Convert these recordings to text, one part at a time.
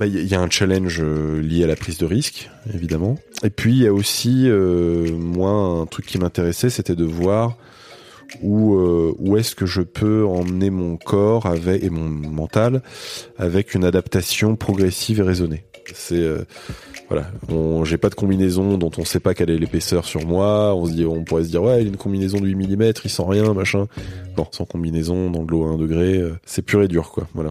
Il y, a un challenge euh, lié à la prise de risque, évidemment. Et puis il y a aussi, euh, moi, un truc qui m'intéressait, c'était de voir où, euh, où est-ce que je peux emmener mon corps avec, et mon mental avec une adaptation progressive et raisonnée. C'est euh, voilà, j'ai pas de combinaison dont on sait pas quelle est l'épaisseur sur moi. On se dit, on pourrait se dire ouais, il a une combinaison de 8 mm, il sent rien, machin. Non, sans combinaison, dans de l'eau à 1 degré, euh, c'est pur et dur, quoi. Voilà.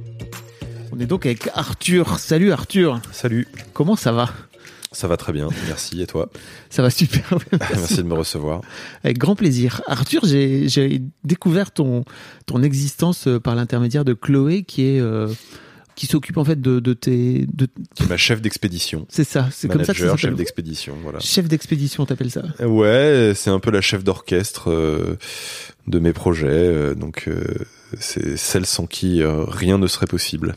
On est donc avec Arthur. Salut Arthur, Salut, comment ça va? Ça va très bien, merci. Et toi? Ça va super. Merci de me recevoir. Avec grand plaisir. Arthur, j'ai j'ai découvert ton, ton existence euh, par l'intermédiaire de Chloé qui est... euh, qui s'occupe en fait de, de tes... De... C'est ma chef d'expédition. C'est ça, c'est comme ça que ça chef d'expédition, voilà. Chef d'expédition, t'appelles ça Ouais, c'est un peu la chef d'orchestre euh, de mes projets, euh, donc euh, c'est celle sans qui rien ne serait possible.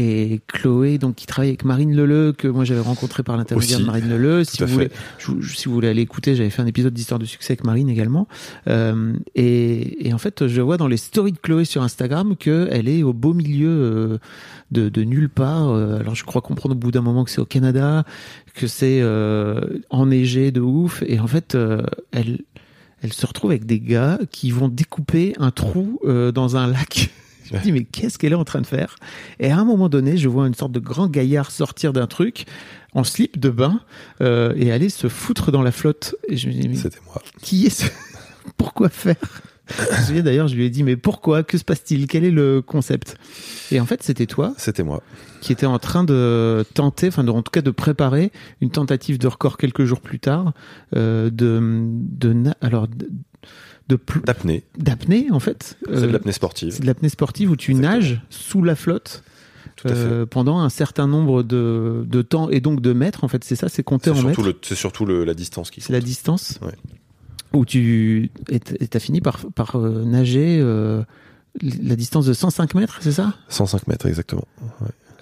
Et Chloé, donc qui travaille avec Marine Leleu, que moi j'avais rencontré par l'intermédiaire de Marine Leleu. Si vous, voulez, je si vous voulez aller écouter, j'avais fait un épisode d'Histoire de succès avec Marine également. Euh, et, et en fait, je vois dans les stories de Chloé sur Instagram qu'elle est au beau milieu euh, de, de nulle part. Euh, alors je crois comprendre au bout d'un moment que c'est au Canada, que c'est euh, enneigé de ouf. Et en fait, euh, elle, elle se retrouve avec des gars qui vont découper un trou euh, dans un lac. Je me dis, mais qu'est-ce qu'elle est en train de faire? Et à un moment donné, je vois une sorte de grand gaillard sortir d'un truc en slip de bain euh, et aller se foutre dans la flotte. Et je me dis, mais C'était moi. qui est ce Pourquoi faire? Je me souviens d'ailleurs, je lui ai dit, mais pourquoi? Que se passe-t-il? Quel est le concept? Et en fait, c'était toi C'était moi. qui était en train de tenter, enfin, de- en tout cas de préparer une tentative de record quelques jours plus tard euh, de, de, na- alors, D'apnée. d'apnée, en fait. C'est Euh, de l'apnée sportive. c'est de l'apnée sportive où tu Exactement. nages sous la flotte euh, pendant un certain nombre de, de temps et donc de mètres. En fait, c'est ça, c'est compté en surtout, mètres. c'est surtout le, la distance qui C'est la distance Ouais. où tu t'as fini par, par euh, nager euh, la distance de 105 mètres, c'est ça? 105 mètres, exactement.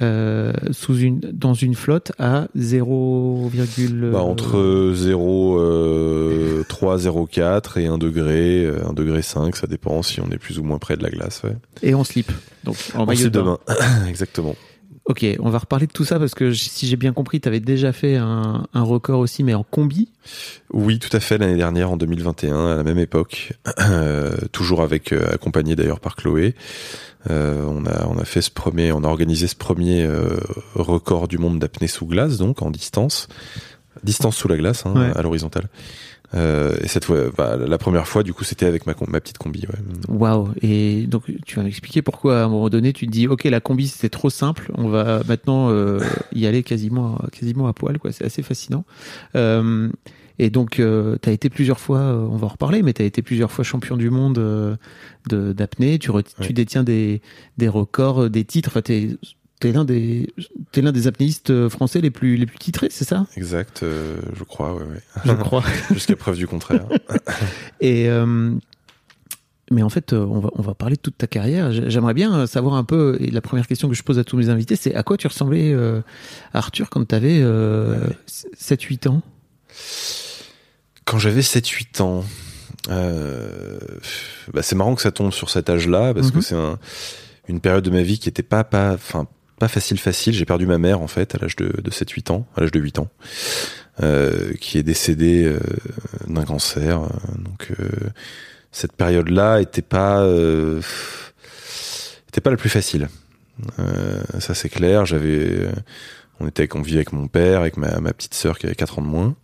Euh, sous une dans une flotte à 0, Bah, entre 0, euh, 3, 0,4 et 1 degré, euh, 1 degré 5, ça dépend si on est plus ou moins près de la glace. Ouais. et en slip. Donc en maillot slip de de bain. bain. exactement. Ok, on va reparler de tout ça parce que si j'ai bien compris, tu avais déjà fait un, un record aussi, mais en combi? Oui, tout à fait, l'année dernière, en 2021, à la même époque, euh, toujours avec euh, accompagné d'ailleurs par Chloé. Euh, on a on a fait ce premier, on a organisé ce premier euh, record du monde d'apnée sous glace, donc en distance, distance sous la glace, hein, Ouais. à l'horizontale. Euh, et cette fois, bah, la première fois, du coup, c'était avec ma ma petite combi. Ouais. Waouh Et donc tu vas m'expliquer pourquoi à un moment donné tu te dis ok la combi c'était trop simple, on va maintenant euh, y aller quasiment quasiment à poil quoi. C'est assez fascinant. Euh, et donc tu as été plusieurs fois, euh, on va en reparler, mais tu as été plusieurs fois champion du monde euh, de d'apnée. Tu, tu Ouais. détiens des des records, euh, des titres. Enfin t'es T'es l'un des t'es l'un des apnéistes euh, français les plus les plus titrés, c'est ça? Exact, euh, je crois, ouais, ouais. Je crois. Jusqu'à preuve du contraire. Et euh, mais en fait, euh, on va on va parler de toute ta carrière. J'aimerais bien euh, savoir un peu. Et la première question que je pose à tous mes invités, c'est à quoi tu ressemblais, euh, Arthur, quand tu avais euh, 7-8 ans? Quand j'avais 7-8 ans, euh, bah, c'est marrant que ça tombe sur cet âge-là parce que Mhm. c'est un, une période de ma vie qui était pas pas enfin pas facile facile. J'ai perdu ma mère en fait à l'âge de, de 7-8 ans, à l'âge de 8 ans, euh, qui est décédée euh, d'un cancer. Donc cette période-là était pas était pas la plus facile. Ça c'est clair. J'avais on était on vivait avec mon père, avec ma, petite sœur qui avait 4 ans de moins.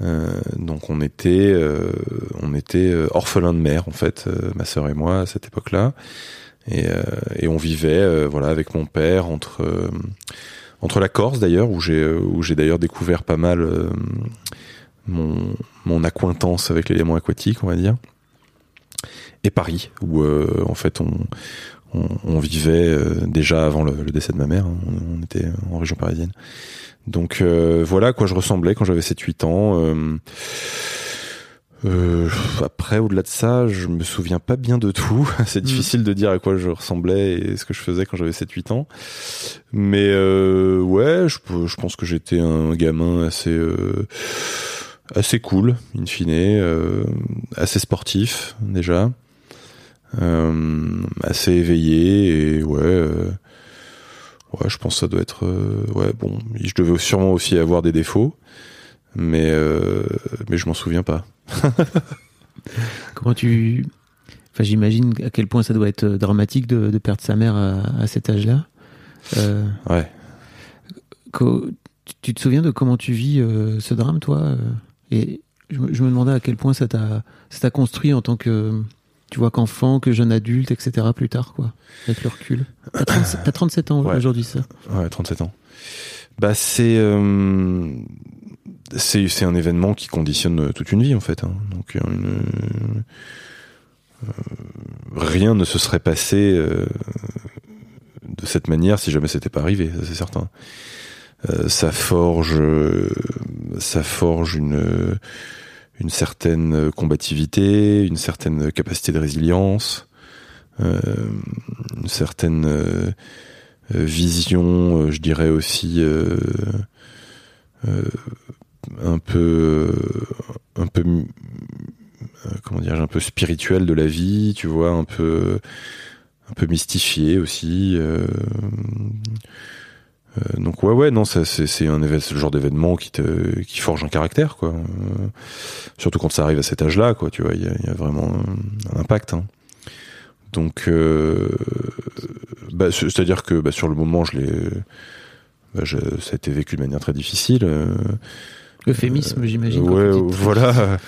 Euh, donc on était euh, on était euh, orphelins de mère en fait, euh, ma sœur et moi à cette époque-là, et, euh, on vivait voilà avec mon père entre entre la Corse d'ailleurs où j'ai où j'ai d'ailleurs découvert pas mal mon mon accointance avec l'élément aquatique on va dire, et Paris où en fait on on, on vivait euh, déjà avant le, le décès de ma mère, hein, on, on était en région parisienne. Donc euh, voilà à quoi je ressemblais quand j'avais 7-8 ans. Euh, euh, après, au-delà de ça, je me souviens pas bien de tout. C'est difficile de dire à quoi je ressemblais et ce que je faisais quand j'avais 7-8 ans. Mais euh, ouais, je, je pense que j'étais un gamin assez euh, assez cool, in fine, euh, assez sportif déjà, assez éveillé et ouais. euh, Ouais, je pense que ça doit être. euh, ouais, bon, je devais sûrement aussi avoir des défauts, mais euh, mais je m'en souviens pas. Comment tu. Enfin, j'imagine à quel point ça doit être dramatique de, de perdre sa mère à, à cet âge-là. Euh, Ouais. tu- te souviens de comment tu vis euh, ce drame, toi? Euh, Et je, me- je me demandais à quel point ça t'a ça t'a construit en tant que. Tu vois, qu'enfant, que jeune adulte, etc. plus tard, quoi. Avec le recul. T'as 37, t'as 37 ans Ouais. aujourd'hui, ça. Ouais, 37 ans. Bah c'est euh, c'est c'est un événement qui conditionne toute une vie en fait. hein. Donc euh, une- euh, rien ne se serait passé euh, de cette manière si jamais c'était pas arrivé, ça c'est certain. Euh, ça forge euh, ça forge une une certaine combativité, une certaine capacité de résilience, euh, une certaine euh, euh, vision, euh, je dirais aussi euh, euh, un peu, euh, un peu, euh, comment dire, un peu spirituel de la vie, tu vois, un peu, un peu mystifié aussi. Euh, euh, donc ouais ouais non c'est c'est un le genre d'événement qui te qui forge un caractère quoi Euh, surtout quand ça arrive à cet âge là quoi tu vois il y a, il y a vraiment un, un impact hein. donc euh, bah, c'est- c'est-à-dire que bah, sur le moment je l'ai bah, je- ça a été vécu de manière très difficile euh, Euphémisme, j'imagine. quand ouais voilà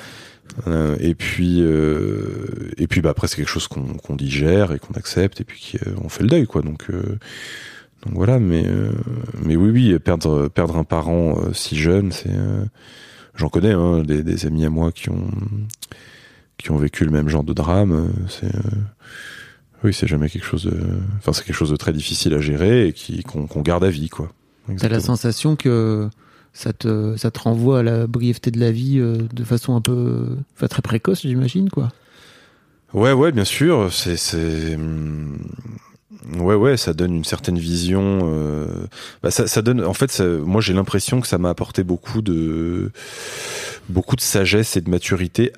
Euh, et puis euh, et puis bah après c'est quelque chose qu'on qu'on digère et qu'on accepte et puis qui, euh, on fait le deuil quoi donc euh, donc voilà mais euh, mais oui oui perdre perdre un parent euh, si jeune c'est euh, j'en connais hein, des, des amis à moi qui ont qui ont vécu le même genre de drame c'est euh, oui c'est jamais quelque chose de enfin c'est quelque chose de très difficile à gérer et qui qu'on qu'on garde à vie quoi T'as la sensation que ça te, ça te renvoie à la brièveté de la vie euh, de façon un peu. Enfin, très précoce, j'imagine, quoi. Ouais, ouais, bien sûr. C'est, c'est, hum, ouais, ouais, ça donne une certaine vision. euh, bah, ça, ça donne. En fait, ça- moi, j'ai l'impression que ça m'a apporté beaucoup de, beaucoup de sagesse et de maturité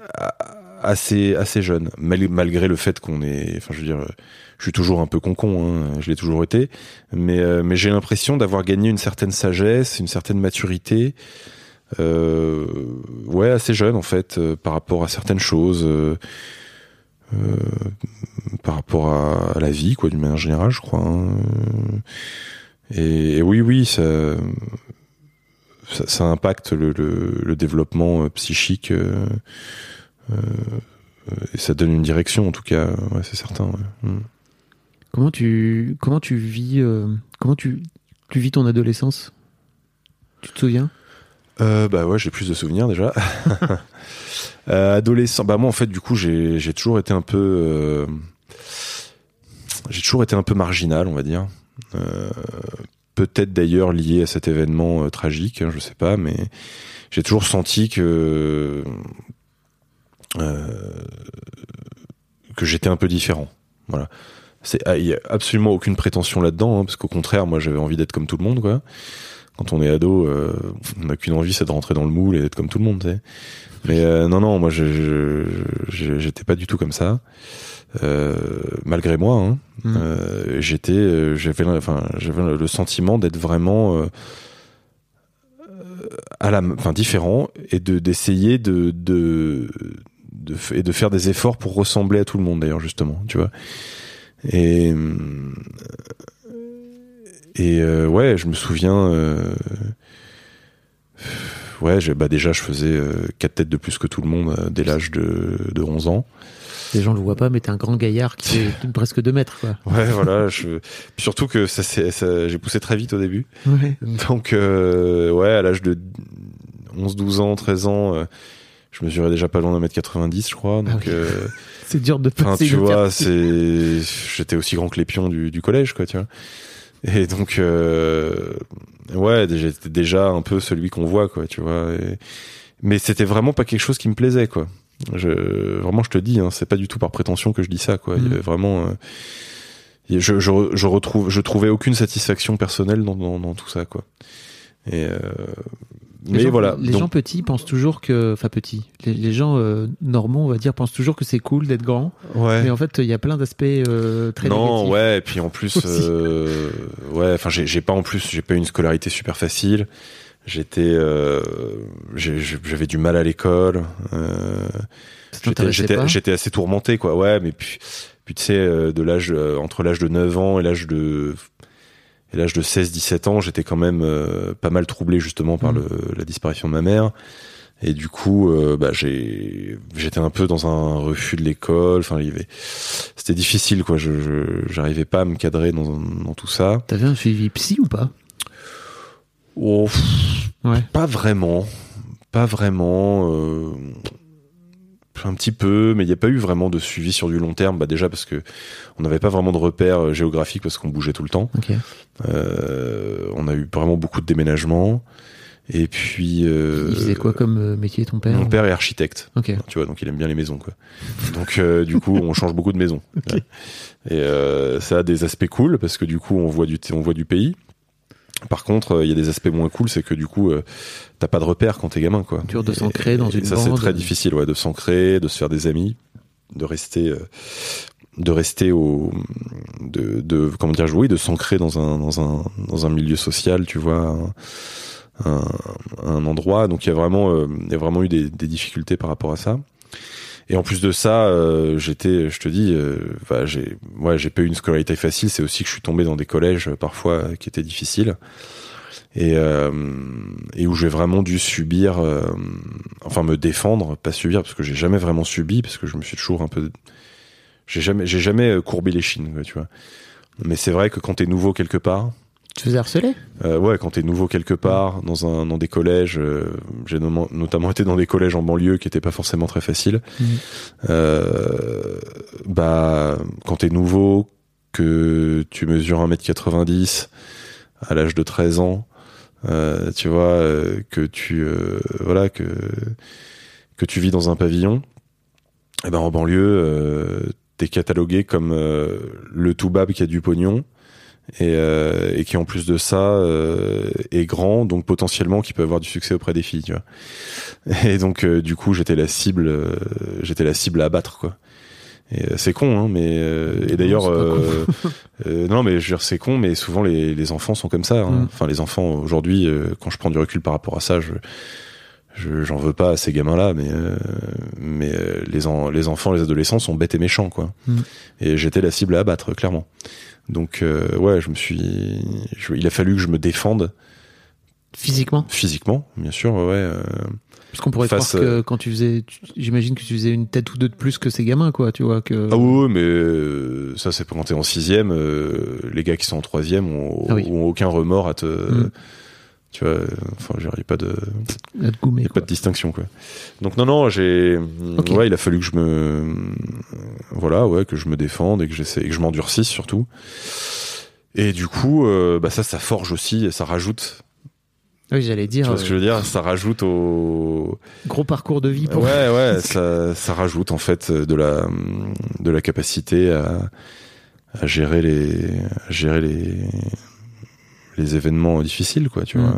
assez, assez jeune, mal- malgré le fait qu'on est. Enfin, je veux dire, je suis toujours un peu concon. Hein, je l'ai toujours été, mais, euh, mais j'ai l'impression d'avoir gagné une certaine sagesse, une certaine maturité. Euh, ouais, assez jeune en fait, euh, par rapport à certaines choses. Euh, par rapport à, à la vie, quoi, d'une manière générale, je crois. hein. Et, et oui, oui, ça, ça, ça impacte le, le, le développement euh, psychique euh, et ça donne une direction, en tout cas, ouais, c'est certain. ouais. Mm. Comment tu, comment tu vis, euh, comment tu, tu vis ton adolescence? Tu te souviens? Euh, bah ouais, j'ai plus de souvenirs déjà. Euh, adolescent, bah moi en fait du coup j'ai toujours été un peu euh, j'ai toujours été un peu marginal, on va dire. Euh, Peut-être d'ailleurs lié à cet événement tragique, hein, je sais pas, mais j'ai toujours senti que que j'étais un peu différent. Voilà. C'est ah, il y a absolument aucune prétention là-dedans, hein, parce qu'au contraire, moi j'avais envie d'être comme tout le monde, quoi quand on est ado, euh, on n'a qu'une envie, c'est de rentrer dans le moule et d'être comme tout le monde. tu sais. Mais euh, non, non, moi, je, j'étais pas du tout comme ça. Euh, malgré moi, hein, Mm. euh, j'étais, j'avais, enfin, j'avais le sentiment d'être vraiment à la, enfin, différent et de d'essayer de de, et de faire des efforts pour ressembler à tout le monde d'ailleurs justement, tu vois. Et et euh, ouais, je me souviens. euh, ouais, bah déjà, je faisais euh, quatre têtes de plus que tout le monde euh, dès l'âge de, de 11 ans. Les gens le voient pas, mais t'es un grand gaillard qui fait presque 2 mètres, quoi. Ouais, voilà. Je... Surtout que ça, ça, j'ai poussé très vite au début. Ouais. Donc, euh, ouais, à l'âge de 11, 12 ans, 13 ans, euh, je mesurais déjà pas loin d'un mètre 90, je crois. Donc, Ah oui. euh, C'est dur de Enfin, passer tu une vois, c'est, j'étais aussi grand que les pions du, du collège, quoi, tu vois. Et donc, euh, ouais, j'étais déjà un peu celui qu'on voit, quoi, tu vois. Et- Mais c'était vraiment pas quelque chose qui me plaisait, quoi. Je, vraiment, je te dis, hein, c'est pas du tout par prétention que je dis ça, quoi. Il y Mm. avait vraiment, euh, je, je, je retrouve, je trouvais aucune satisfaction personnelle dans, dans, dans tout ça, quoi. Et euh, Les gens- voilà. Les Donc, gens petits pensent toujours que, enfin petits, les, les gens euh, normaux, on va dire, pensent toujours que c'est cool d'être grand, ouais. mais en fait, il y a plein d'aspects euh, très non, négatifs. ouais, et puis en plus, euh, ouais, enfin, j'ai pas en plus, j'ai pas eu une scolarité super facile. J'étais, euh, j'avais du mal à l'école. Euh, j'étais- assez tourmenté, quoi. Ouais, mais puis, puis tu sais, euh, de l'âge, entre l'âge de 9 ans et l'âge de, et l'âge de 16-17 ans, j'étais quand même euh, pas mal troublé justement par Mhm. le, la disparition de ma mère. Et du coup, euh, bah, j'ai, j'étais un peu dans un refus de l'école. Enfin, c'était difficile, quoi. Je, je- j'arrivais pas à me cadrer dans, dans tout ça. T'avais un suivi psy ou pas? Oh, pff, Ouais. pas vraiment, pas vraiment. euh, un petit peu, mais il n'y a pas eu vraiment de suivi sur du long terme. Bah déjà parce que on n'avait pas vraiment de repères euh, géographiques parce qu'on bougeait tout le temps. Euh, on a eu vraiment beaucoup de déménagements. Et puis. euh, Il faisait quoi comme euh, métier ton père Mon père est architecte. Ok. Tu vois, donc il aime bien les maisons, quoi. Donc euh, du coup, on change beaucoup de maisons. Et ça a des aspects cool parce que du coup, on voit du on voit du pays. Par contre, euh, il y a des aspects moins cool, c'est que du coup, euh, t'as pas de repères quand t'es gamin, quoi. Dur de s'ancrer dans et une Ça, c'est très difficile, ouais, de s'ancrer, de se faire des amis, de rester, euh, de rester au, de, de comment dire, oui, de s'ancrer dans un dans un dans un milieu social, tu vois. Un, un, endroit donc il y a vraiment il y a vraiment eu des, des difficultés par rapport à ça et en plus de ça, euh, j'étais, je te dis, euh, enfin, j'ai, ouais, j'ai pas eu une scolarité facile. C'est aussi que je suis tombé dans des collèges euh, parfois euh, qui étaient difficiles et euh, et où j'ai vraiment dû subir, euh, enfin me défendre, pas subir parce que j'ai jamais vraiment subi parce que je me suis toujours un peu, j'ai jamais, j'ai jamais courbé les chines, tu vois. Mais c'est vrai que quand t'es nouveau quelque part, Tu te faisais harceler euh, ouais, quand t'es nouveau quelque part, dans un dans des collèges, euh, j'ai notamment- notamment été dans des collèges en banlieue qui étaient pas forcément très faciles. Mhm. Euh, bah, quand t'es nouveau, que tu mesures 1m90 à l'âge de 13 ans, euh, tu vois, euh, que tu euh, voilà que que tu vis dans un pavillon, et ben en banlieue, euh, t'es catalogué comme le toubab qui a du pognon et, euh, et qui en plus de ça euh, est grand, donc potentiellement qui peut avoir du succès auprès des filles, tu vois. Et donc euh, du coup j'étais la cible, euh, j'étais la cible à abattre quoi. Et euh, c'est con, hein, mais euh, et d'ailleurs, non, mais je veux dire c'est con, mais souvent les, les enfants sont comme ça. hein. Mm. Enfin les enfants aujourd'hui, euh, quand je prends du recul par rapport à ça, je je- j'en veux pas à ces gamins-là, mais euh, mais euh, les en- les enfants, les adolescents sont bêtes et méchants quoi. Mm. Et j'étais la cible à abattre clairement. Donc euh, ouais, je me suis, je- il a fallu que je me défende Physiquement? Physiquement, bien sûr, ouais. ouais, euh, Parce qu'on pourrait Face, croire que quand tu faisais. J'imagine que tu faisais une tête ou deux de plus que ces gamins, quoi, tu vois. Que... Ah oui, oui, mais euh, ça c'est quand t'es en sixième, euh, les gars qui sont en troisième ont, Ah oui. ont aucun remords à te, Mm. Tu vois, euh, enfin, il n'y a pas de, y a quoi. pas de distinction quoi. Donc non, non, j'ai, ouais, il a fallu que je me, voilà, ouais, que je me défende et que j'essaie, et que je m'endurcisse surtout. Et du coup, euh, bah ça, ça forge aussi, et ça rajoute. Oui, j'allais Tu dire. vois ce que je euh, veux dire? Ça rajoute au, Gros parcours de vie pour. Ouais, ouais, ça, ça rajoute en fait de la, de la capacité à, à gérer les, à gérer les, les événements difficiles, quoi, tu Mm. vois.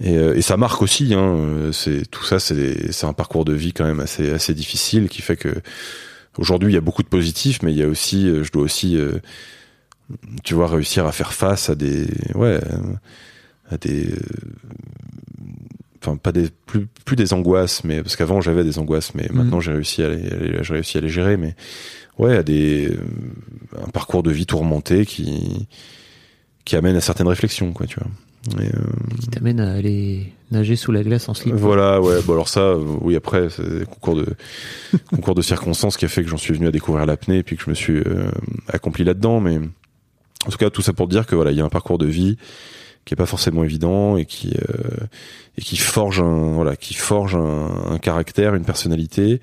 Et, euh, et ça marque aussi. Hein, c'est tout ça, c'est c'est un parcours de vie quand même assez assez difficile qui fait que aujourd'hui il y a beaucoup de positifs, mais il y a aussi, euh, je dois aussi, euh, tu vois, réussir à faire face à des, ouais, à des, enfin pas des plus plus des angoisses, mais parce qu'avant j'avais des angoisses, mais Mhm. maintenant j'ai réussi à les, j'ai réussi à les gérer, mais ouais, à des un parcours de vie tourmenté qui qui amène à certaines réflexions, quoi, tu vois. Et, euh, Qui t'amène à aller nager sous la glace en slip. voilà, ouais. Bon alors ça, euh, oui après, c'est le concours de concours de circonstances qui a fait que j'en suis venu à découvrir l'apnée et puis que je me suis euh, accompli là-dedans. Mais en tout cas, tout ça pour dire que voilà, il y a un parcours de vie qui est pas forcément évident et qui euh, et qui forge un voilà, qui forge un, un caractère, une personnalité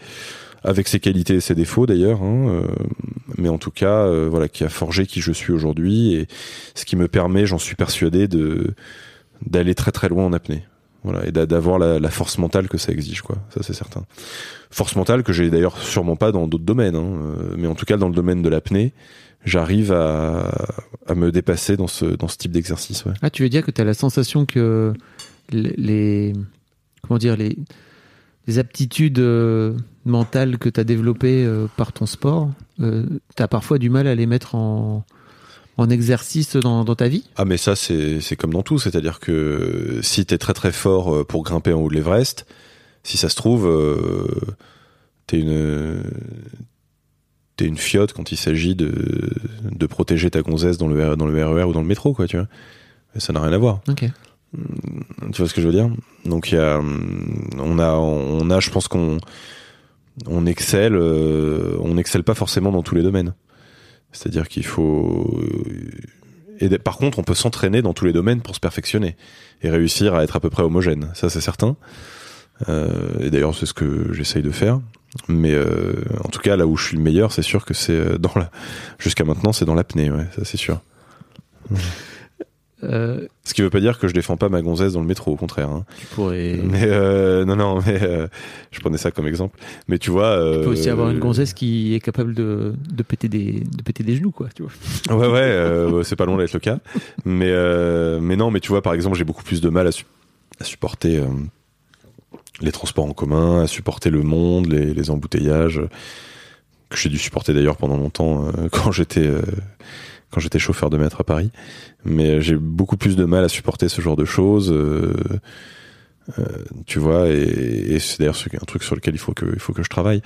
avec ses qualités et ses défauts d'ailleurs, hein, euh, mais en tout cas, euh, voilà, qui a forgé qui je suis aujourd'hui et ce qui me permet, j'en suis persuadé, de d'aller très très loin en apnée. Voilà, et d'a- d'avoir la, force mentale que ça exige, quoi. Ça, c'est certain. Force mentale que j'ai d'ailleurs sûrement pas dans d'autres domaines, hein, euh, mais en tout cas dans le domaine de l'apnée, j'arrive à, à me dépasser dans ce dans ce type d'exercice. Ah, tu veux dire que tu as la sensation que les, comment dire les, les aptitudes mentales que tu as développées euh, par ton sport, tu as parfois du mal à les mettre en, en exercice dans, dans ta vie? Ah mais ça c'est comme dans tout, c'est-à-dire que si t'es très très fort euh, pour grimper en haut de l'Everest, si ça se trouve euh, t'es une t'es une fiotte quand il s'agit de de protéger ta gonzesse dans le dans le RER ou dans le métro quoi, tu vois. Ça n'a rien à voir. Ok. Tu vois ce que je veux dire? Donc il y a, on a, on a, je pense qu'on, on excelle, euh, on excelle pas forcément dans tous les domaines. C'est-à-dire qu'il faut, et d- par contre, on peut s'entraîner dans tous les domaines pour se perfectionner et réussir à être à peu près homogène. Ça, c'est certain. Euh, et d'ailleurs, c'est ce que j'essaye de faire. Mais euh, en tout cas, là où je suis le meilleur, c'est sûr que c'est euh, dans la, jusqu'à maintenant, c'est dans l'apnée. Ouais, ça c'est sûr. Euh, Ce qui veut pas dire que je défends pas ma gonzesse dans le métro, au contraire. Hein. tu pourrais Mais euh, non, non, mais euh, je prenais ça comme exemple. Mais tu vois, tu peux aussi avoir une gonzesse qui est capable de, de, péter, des, de péter des genoux, quoi. Tu vois. Ouais, ouais, c'est pas loin d'être le cas. Mais mais non, mais tu vois, par exemple, j'ai beaucoup plus de mal à, su- à supporter les transports en commun, à supporter le monde, les, les embouteillages que j'ai dû supporter d'ailleurs pendant longtemps quand j'étais quand j'étais chauffeur de maître à Paris. Mais j'ai beaucoup plus de mal à supporter ce genre de choses. euh, euh, tu vois, et, et c'est d'ailleurs un truc sur lequel il faut que, il faut que je travaille.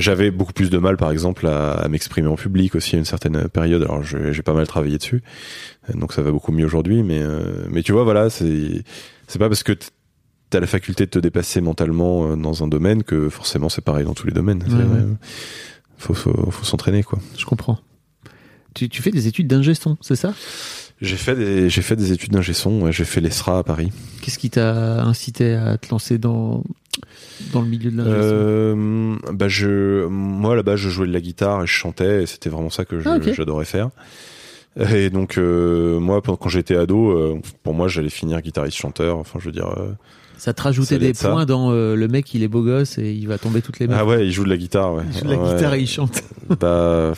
J'avais beaucoup plus de mal, par exemple, à, à m'exprimer en public aussi à une certaine période. Alors, j'ai pas mal travaillé dessus, Euh, donc ça va beaucoup mieux aujourd'hui. Mais, euh, mais tu vois, voilà, c'est pas parce que t'as la faculté de te dépasser mentalement euh, dans un domaine que forcément c'est pareil dans tous les domaines. Ouais. Faut, faut, faut s'entraîner, quoi. Je comprends. Tu, tu fais des études d'ingé son, c'est ça? J'ai fait des, j'ai fait des études d'ingé son. ouais, j'ai fait l'ESRA à Paris. Qu'est-ce qui t'a incité à te lancer dans, dans le milieu de l'ingé Euh, bah je, moi là-bas, je jouais de la guitare et je chantais. Et c'était vraiment ça que Ah, j'adorais faire. Et donc euh, moi, quand j'étais ado, euh, pour moi, j'allais finir guitariste-chanteur. Enfin, je veux dire. euh, Ça te rajoutait ça des ça. points dans euh, le mec, il est beau gosse et il va tomber toutes les mains. Ah ouais, il joue de la guitare. Ouais. Il joue de la Ouais. guitare et il chante. Bah,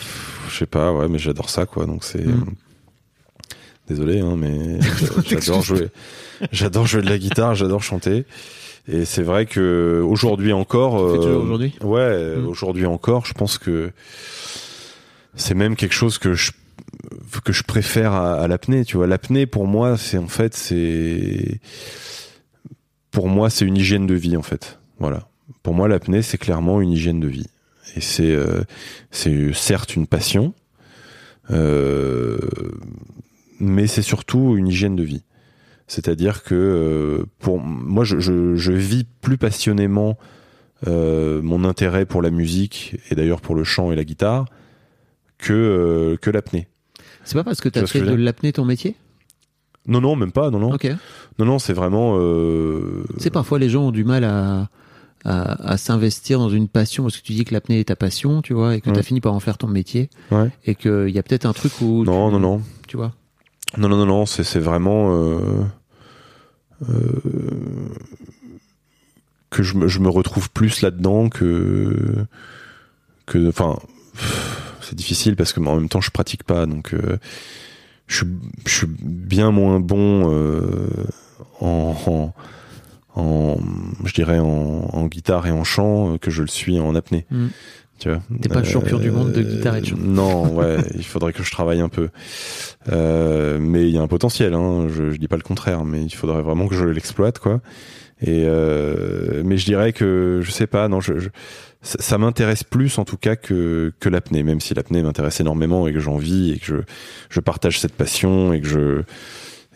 je sais pas. Ouais, mais j'adore ça, quoi. Donc c'est. Mm. Désolé, hein, mais j'adore jouer. J'adore jouer de la guitare. J'adore chanter. Et c'est vrai que aujourd'hui encore. Euh, aujourd'hui? Ouais, Mm. aujourd'hui encore, je pense que c'est même quelque chose que je que je préfère à, à l'apnée. Tu vois, l'apnée pour moi, c'est en fait c'est pour moi c'est une hygiène de vie en fait. Voilà. Pour moi, l'apnée c'est clairement une hygiène de vie. Et c'est euh, c'est certes une passion, euh, mais c'est surtout une hygiène de vie. C'est-à-dire que euh, pour moi, je, je, je vis plus passionnément mon intérêt pour la musique et d'ailleurs pour le chant et la guitare que que l'apnée. C'est pas parce que Tu que fait de l'apnée ton métier? Non, non, même pas. Non, non, non, non. C'est vraiment. Euh... Tu sais, parfois les gens ont du mal à, à, à s'investir dans une passion parce que tu dis que l'apnée est ta passion, tu vois, et que Ouais. t'as fini par en faire ton métier, Ouais. et qu'il y a peut-être un truc où. Non, tu, non, non, Tu vois. non, non, non, non. C'est c'est vraiment. Euh... euh, que je me, je me retrouve plus là-dedans que que enfin c'est difficile parce que en même temps je pratique pas donc euh, je suis, je suis bien moins bon euh, en, en, en- je dirais en, en guitare et en chant que je le suis en apnée. Mm. Tu vois. T'es pas champion du monde de guitare et de chant. Non, ouais, il faudrait que je travaille un peu. Euh, mais il y a un potentiel, hein, je, je dis pas le contraire, mais il faudrait vraiment que je l'exploite, quoi. Et euh, mais je dirais que je sais pas, non, je, je- ça, m'intéresse plus en tout cas que que l'apnée, même si l'apnée m'intéresse énormément et que j'en vis et que je je partage cette passion et que je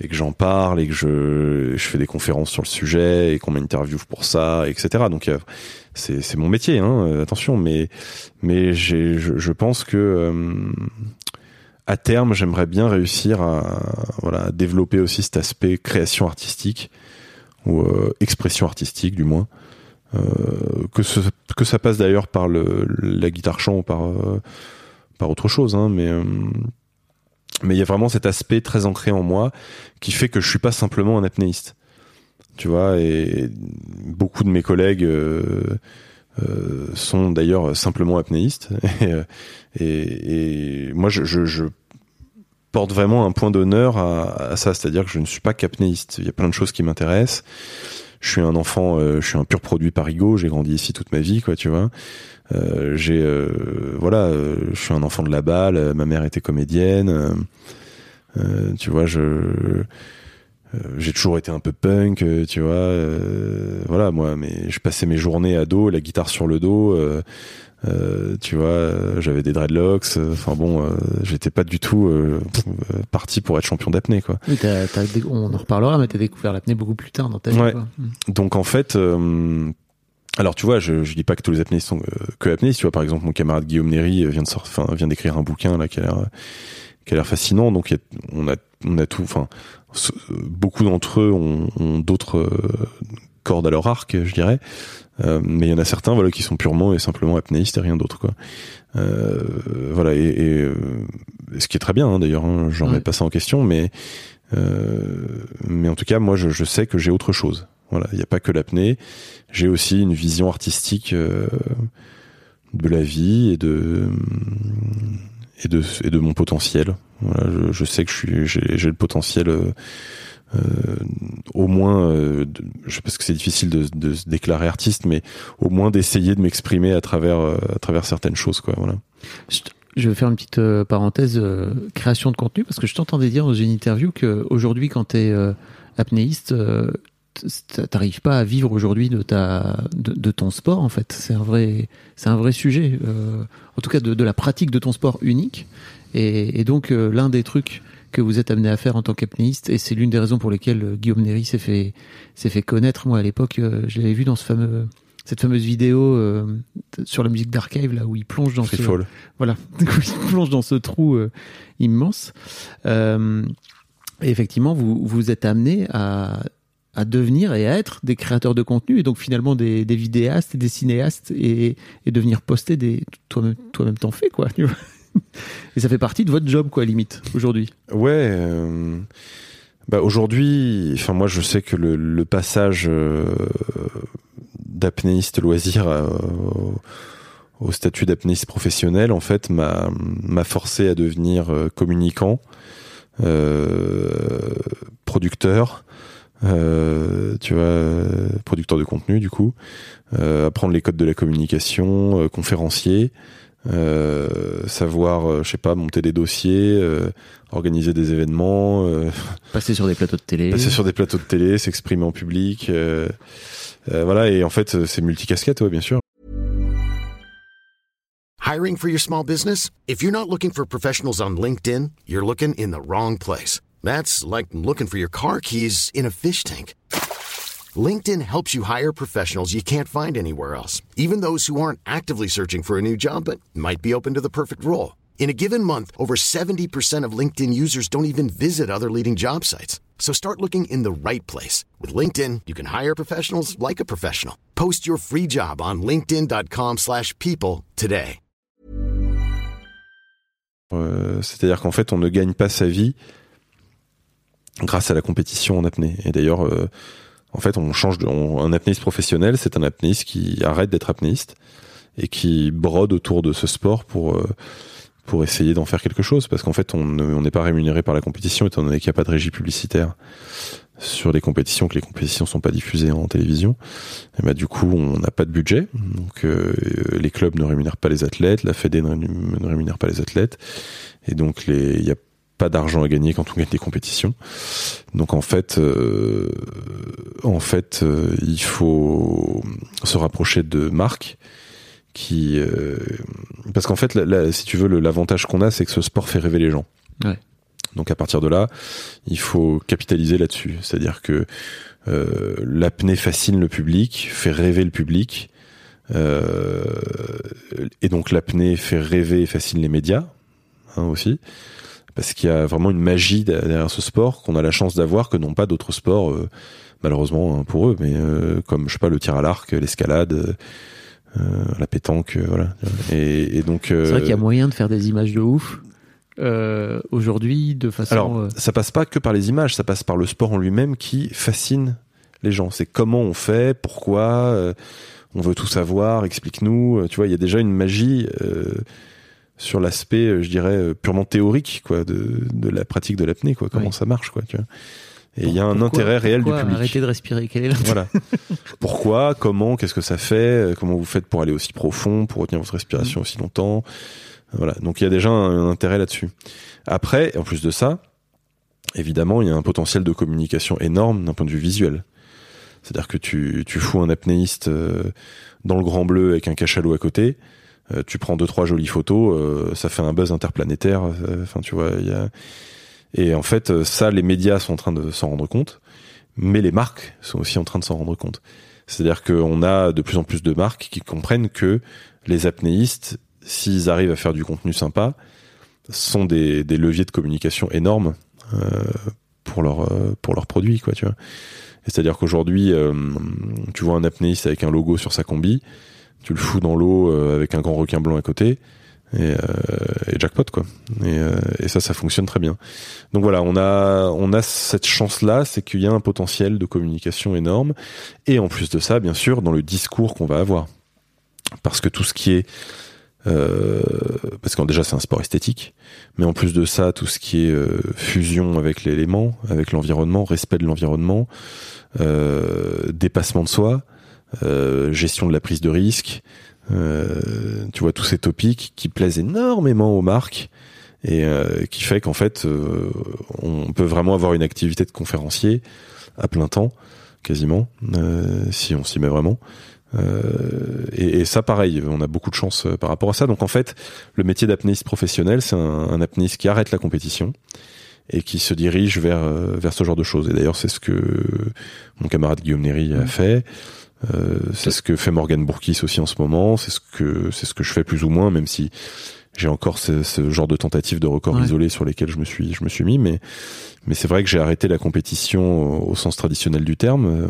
et que j'en parle et que je je fais des conférences sur le sujet et qu'on m'interviewe pour ça, etc. Donc c'est c'est mon métier, hein, euh, attention, mais mais j'ai je, pense que euh, à terme j'aimerais bien réussir à voilà développer aussi cet aspect création artistique ou euh, expression artistique du moins que ce, que ça passe d'ailleurs par la guitare chant ou par euh, par autre chose hein, mais euh, mais il y a vraiment cet aspect très ancré en moi qui fait que je suis pas simplement un apnéiste. Tu vois et beaucoup de mes collègues euh, euh, sont d'ailleurs simplement apnéistes. Et, euh, moi je, porte vraiment un point d'honneur à ça. C'est-à-dire que je ne suis pas qu'apnéiste. Il y a plein de choses qui m'intéressent je suis un enfant euh, je suis un pur produit parigo j'ai grandi ici toute ma vie quoi tu vois euh, j'ai euh, voilà je suis un enfant de la balle ma mère était comédienne tu vois je j'ai toujours été un peu punk, tu vois. euh, voilà, moi, mais je passais mes journées à dos, la guitare sur le dos. euh, euh, tu vois, euh, j'avais des dreadlocks. euh, Enfin bon, euh, j'étais pas du tout euh, euh, parti pour être champion d'apnée, quoi. Oui, t'as dé- on en reparlera, mais t'as découvert l'apnée beaucoup plus tard dans ta vie. Ouais. quoi. Mm. Donc en fait, euh, alors tu vois, je, je dis pas que tous les apnéistes sont que apnéistes. Tu vois, par exemple, mon camarade Guillaume Néry vient de sortir, vient d'écrire un bouquin là qui a l'air, qui a l'air fascinant. Donc y a- on a, on a tout, enfin, beaucoup d'entre eux ont, ont d'autres euh, cordes à leur arc, je dirais. Euh, mais il y en a certains, voilà, qui sont purement et simplement apnéistes et rien d'autre, quoi. Euh, voilà, et, et, euh, ce qui est très bien, hein, d'ailleurs. Hein, je Ouais. remets pas ça en question, mais mais en tout cas, moi, je, je sais que j'ai autre chose. Voilà, il n'y a pas que l'apnée. J'ai aussi une vision artistique de la vie et de et de et de mon potentiel. Voilà, je, je sais que j'ai le potentiel. Euh, au moins, euh, je sais pas que c'est difficile de, se déclarer artiste, mais au moins d'essayer de m'exprimer à travers euh, à travers certaines choses, quoi. Voilà. Je vais faire une petite parenthèse création de contenu parce que je t'entendais dire dans une interview que aujourd'hui, quand tu es apnéiste, t'arrives pas à vivre aujourd'hui de ta de, ton sport en fait. C'est un vrai c'est un vrai sujet. euh, en tout cas, de, de la pratique de ton sport unique. Et, donc l'un des trucs que vous êtes amené à faire en tant qu'apnéiste, et c'est l'une des raisons pour lesquelles euh, Guillaume Néry s'est fait s'est fait connaître. Moi, à l'époque, euh, je l'avais vu dans ce fameux cette fameuse vidéo euh, sur la musique d'archive là où il plonge dans Free ce fall. voilà, il plonge dans ce trou euh, immense. Euh, et effectivement, vous vous êtes amené à, à devenir et à être des créateurs de contenu et donc finalement des, des vidéastes des cinéastes et, et devenir poster des toi-même toi-même t'en fais quoi. tu vois. et ça fait partie de votre job quoi limite aujourd'hui. Ouais. euh, bah aujourd'hui, enfin moi je sais que le, passage euh, d'apnéiste loisir à- au, statut d'apnéiste professionnel en fait m'a forcé à devenir euh, communicant, euh, producteur. euh, tu vois, euh, producteur de contenu du coup, euh, apprendre les codes de la communication, euh, conférencier, euh, savoir, euh, je sais pas, monter des dossiers, euh, organiser des événements, euh, Passer sur des plateaux de télé. passer sur des plateaux de télé, s'exprimer en public, euh, euh, voilà. Et en fait, euh, c'est multicasquette, ouais, bien sûr. Hiring for your small business? If you're not looking for professionals on LinkedIn, you're looking in the wrong place. That's like looking for your car keys in a fish tank. LinkedIn helps you hire professionals you can't find anywhere else, even those who aren't actively searching for a new job but might be open to the perfect role. In a given month, over 70% of LinkedIn users don't even visit other leading job sites. So start looking in the right place. With LinkedIn, you can hire professionals like a professional. Post your free job on linkedin.com/people slash people today. Euh, C'est-à-dire qu'en fait, on ne gagne pas sa vie grâce à la compétition en apnée. Et d'ailleurs, euh, en fait, on change de, un apnéiste professionnel, c'est un apnéiste qui arrête d'être apnéiste et qui brode autour de ce sport pour euh, pour essayer d'en faire quelque chose. Parce qu'en fait on ne- n'est pas rémunéré par la compétition étant donné qu'il n'y a pas de régie publicitaire sur les compétitions que les compétitions sont pas diffusées en télévision. Et bah du coup on n'a pas de budget. Donc euh, les clubs ne rémunèrent pas les athlètes la Fédé ne rému- ne rémunère pas les athlètes. Et donc il y a pas d'argent à gagner quand on gagne des compétitions. Donc en fait euh, en fait euh, il faut se rapprocher de marques qui euh, parce qu'en fait là, là, si tu veux l'avantage qu'on a c'est que ce sport fait rêver les gens. Ouais. donc à partir de là il faut capitaliser là-dessus. C'est à dire que euh, l'apnée fascine le public fait rêver le public euh, et donc l'apnée fait rêver et fascine les médias hein, aussi parce qu'il y a vraiment une magie derrière ce sport qu'on a la chance d'avoir que n'ont pas d'autres sports euh, malheureusement hein, pour eux. Mais euh, comme je sais pas le tir à l'arc l'escalade euh, la pétanque voilà. Et, et donc C'est vrai qu'il y a moyen de faire des images de ouf euh, aujourd'hui de façon. alors euh, ça passe pas que par les images ça passe par le sport en lui-même qui fascine les gens. C'est comment on fait pourquoi euh, on veut tout savoir explique-nous. Tu vois il y a déjà une magie sur l'aspect euh, je dirais euh, purement théorique quoi de, de la pratique de l'apnée quoi comment Oui. ça marche quoi tu vois et il y a un pourquoi- intérêt réel du public Arrêtez de respirer? Quel est voilà. Pourquoi, comment, qu'est-ce que ça fait, euh, comment vous faites pour aller aussi profond, pour retenir votre Mm. respiration aussi longtemps? Voilà. Donc il y a déjà un, un intérêt là-dessus. Après, en plus de ça, évidemment, il y a un potentiel de communication énorme d'un point de vue visuel. C'est-à-dire que tu, tu fous un apnéiste dans le grand bleu avec un cachalot à côté, euh, tu prends deux trois jolies photos, euh, ça fait un buzz interplanétaire. euh, Enfin, tu vois, y a et en fait, euh, ça, les médias sont en train de s'en rendre compte, mais les marques sont aussi en train de s'en rendre compte. C'est-à-dire qu'on a de plus en plus de marques qui comprennent que les apnéistes, s'ils arrivent à faire du contenu sympa, sont des, des leviers de communication énormes euh, pour leur pour leurs produits, quoi, tu vois. C'est-à-dire qu'aujourd'hui, tu vois un apnéiste avec un logo sur sa combi, tu le fous dans l'eau euh, avec un grand requin blanc à côté, et, euh, jackpot quoi. Et, euh, et ça, ça fonctionne très bien. Donc voilà, on a on a cette chance là, c'est qu'il y a un potentiel de communication énorme, et en plus de ça, bien sûr, dans le discours qu'on va avoir, parce que tout ce qui est parce que déjà c'est un sport esthétique, mais en plus de ça, tout ce qui est fusion avec l'élément, avec l'environnement, respect de l'environnement, dépassement de soi, gestion de la prise de risque, euh, tu vois tous ces topics qui plaisent énormément aux marques et euh, qui fait qu'en fait euh, on peut vraiment avoir une activité de conférencier à plein temps quasiment euh, si on s'y met vraiment. Euh, et, et ça pareil on a beaucoup de chance euh, par rapport à ça. Donc en fait le métier d'apnéiste professionnel c'est un, un apnéiste qui arrête la compétition et qui se dirige vers euh, vers ce genre de choses. Et d'ailleurs c'est ce que mon camarade Guillaume Néry a fait euh, c'est ce que fait Morgan Bourkis aussi en ce moment. C'est ce que c'est ce que je fais plus ou moins, même si j'ai encore ce, ce genre de tentatives de records Ouais. isolés sur lesquels je me suis je me suis mis. Mais mais c'est vrai que j'ai arrêté la compétition au, sens traditionnel du terme. euh,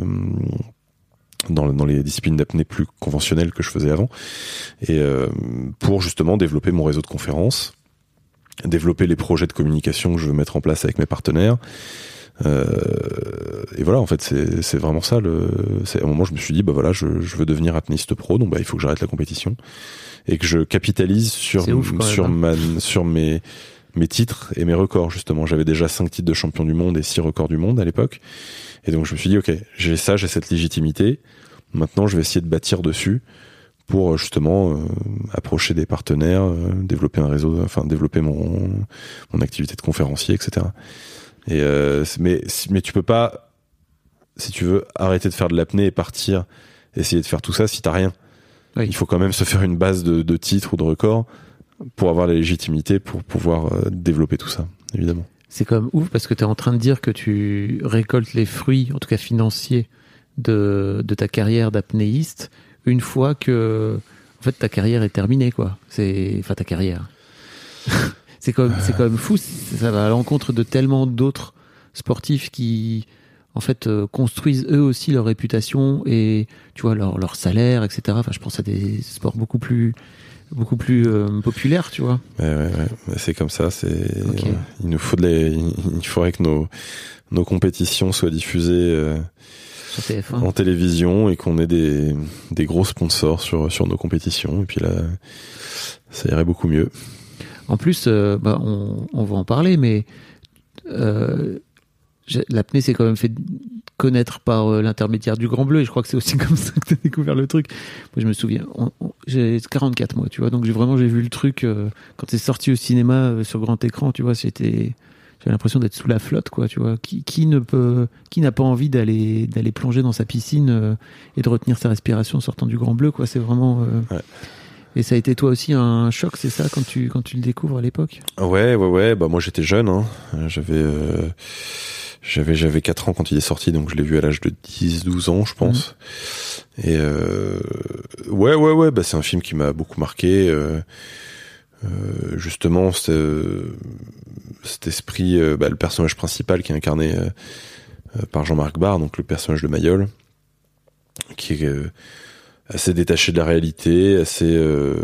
dans, dans les disciplines d'apnée plus conventionnelles que je faisais avant et euh, pour justement développer mon réseau de conférences développer les projets de communication que je veux mettre en place avec mes partenaires et voilà, en fait, c'est vraiment ça. Le, à un moment, je me suis dit, bah voilà, je, je veux devenir apnéiste pro, donc bah il faut que j'arrête la compétition et que je capitalise sur ouf, même, sur hein. ma sur mes mes titres et mes records justement. J'avais déjà cinq titres de champion du monde et six records du monde à l'époque, et donc je me suis dit, ok, j'ai ça, j'ai cette légitimité. Maintenant, je vais essayer de bâtir dessus pour euh, justement euh, approcher des partenaires, euh, développer un réseau, enfin développer mon mon activité de conférencier, etc. Et euh, mais mais tu peux pas, si tu veux arrêter de faire de l'apnée et partir, essayer de faire tout ça si t'as rien. Oui. Il faut quand même se faire une base de, de titres ou de records pour avoir la légitimité pour pouvoir euh, développer tout ça, évidemment. C'est quand même ouf parce que tu es en train de dire que tu récoltes les fruits, en tout cas financiers, de, de ta carrière d'apnéiste une fois que en fait ta carrière est terminée quoi. C'est enfin ta carrière. C'est quand même c'est quand même fou, ça va à l'encontre de tellement d'autres sportifs qui en fait euh, construisent eux aussi leur réputation et tu vois leur leur salaire etc. Enfin je pense à des sports beaucoup plus beaucoup plus euh, populaires, tu vois. Ouais, ouais, ouais. C'est comme ça. C'est il nous faut de les, il faudrait que nos nos compétitions soient diffusées euh, Sur TF1. en télévision et qu'on ait des des gros sponsors sur sur nos compétitions et puis là ça irait beaucoup mieux. En plus, euh, bah, on, va en parler, mais euh, j'ai- l'apnée s'est quand même fait connaître par euh, l'intermédiaire du Grand Bleu, et je crois que c'est aussi comme ça que tu as découvert le truc. Moi, je me souviens, j'ai 44 mois, tu vois, donc j'ai vraiment j'ai vu le truc quand c'est sorti au cinéma sur grand écran, tu vois, c'était j'avais l'impression d'être sous la flotte, quoi, tu vois. Qui, n'a pas envie d'aller plonger dans sa piscine et de retenir sa respiration en sortant du Grand Bleu, quoi. C'est vraiment. Et ça a été toi aussi un choc, c'est ça, quand tu quand tu le découvres à l'époque? Ouais, ouais, ouais. Bah moi j'étais jeune. Hein. J'avais, euh, j'avais, j'avais 4 ans quand il est sorti, donc je l'ai vu à l'âge de 10-12 ans, je pense. Et euh, ouais, ouais, ouais. Bah c'est un film qui m'a beaucoup marqué. euh, euh, justement, cet esprit, bah, le personnage principal qui est incarné par Jean-Marc Barr, donc le personnage de Mayol, qui est assez détaché de la réalité, assez euh,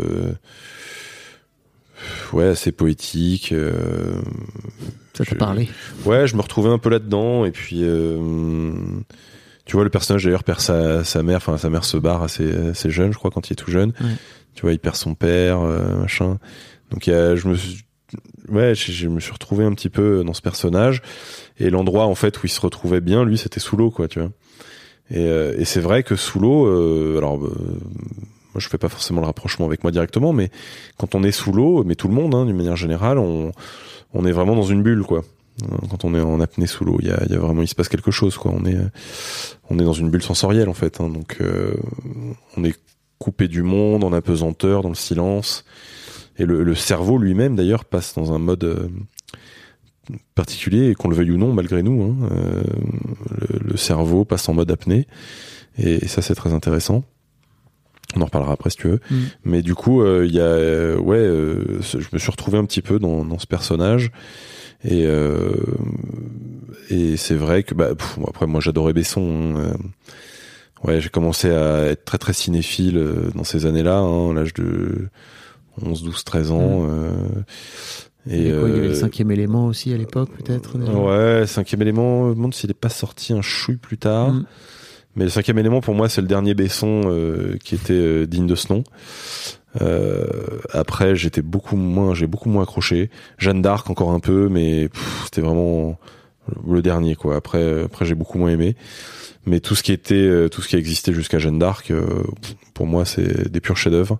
ouais, assez poétique. euh, Ça t'a Je- parlé. Ouais, je me retrouvais un peu là-dedans et puis euh, tu vois le personnage d'ailleurs perd sa, sa mère, enfin sa mère se barre assez, assez jeune, je crois quand il est tout jeune. Ouais. Tu vois, il perd son père, euh, machin. Donc je me suis, ouais, je, je me suis retrouvé un petit peu dans ce personnage et l'endroit en fait où il se retrouvait bien, lui, c'était sous l'eau, quoi, tu vois. Et, euh, et c'est vrai que sous l'eau, euh, alors euh, moi je fais pas forcément le rapprochement avec moi directement, mais quand on est sous l'eau, mais tout le monde, hein, d'une manière générale, on, on est vraiment dans une bulle, quoi. Quand on est en apnée sous l'eau, il y a, y a vraiment, il se passe quelque chose, quoi. On est, on est dans une bulle sensorielle, en fait. hein. donc, euh, on est coupé du monde, en apesanteur, dans le silence. Et le, le cerveau lui-même, d'ailleurs, passe dans un mode euh, particulier, et qu'on le veuille ou non, malgré nous. hein. Euh, le, le cerveau passe en mode apnée, et, et ça, c'est très intéressant. On en reparlera après si tu veux. Mm. Mais du coup, euh, il y a, euh, ouais, euh, je me suis retrouvé un petit peu dans, dans ce personnage. Et, euh, et c'est vrai que, bah, pff, après, moi, j'adorais Besson. hein, ouais, j'ai commencé à être très, très cinéphile dans ces années-là, hein, à l'âge de 11, 12, 13 ans. euh, Et quoi, il y avait le euh, cinquième élément aussi à l'époque, peut-être. déjà Ouais, cinquième élément, je me demande s'il est pas sorti un chouille plus tard. Mm. Mais le cinquième élément, pour moi, c'est le dernier Besson euh, qui était euh, digne de ce nom. Euh, après, j'étais beaucoup moins, j'ai beaucoup moins accroché. Jeanne d'Arc encore un peu, mais c'était vraiment le dernier quoi. Après, après j'ai beaucoup moins aimé. Mais tout ce qui était, euh, tout ce qui a existé jusqu'à Jeanne d'Arc, euh, pour moi, c'est des purs chefs-d'œuvre.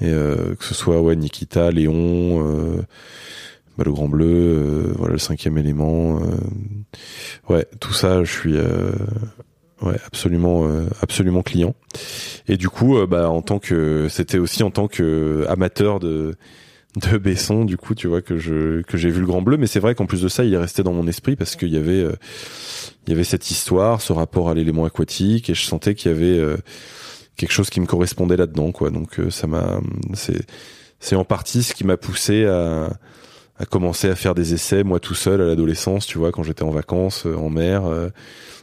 Et euh, que ce soit ouais Nikita, Léon, euh, bah, le Grand Bleu, euh, voilà le cinquième élément. euh, ouais, tout ça, je suis ouais absolument absolument client. Et du coup, bah en tant que c'était aussi en tant que amateur de de Besson, du coup, tu vois que je que j'ai vu le Grand Bleu, mais c'est vrai qu'en plus de ça, il est resté dans mon esprit parce qu'il y avait euh, il y avait cette histoire, ce rapport à l'élément aquatique, et je sentais qu'il y avait euh, quelque chose qui me correspondait là-dedans, quoi. Donc euh, ça m'a c'est c'est en partie ce qui m'a poussé à à commencer à faire des essais moi tout seul à l'adolescence, tu vois, quand j'étais en vacances euh, en mer. euh,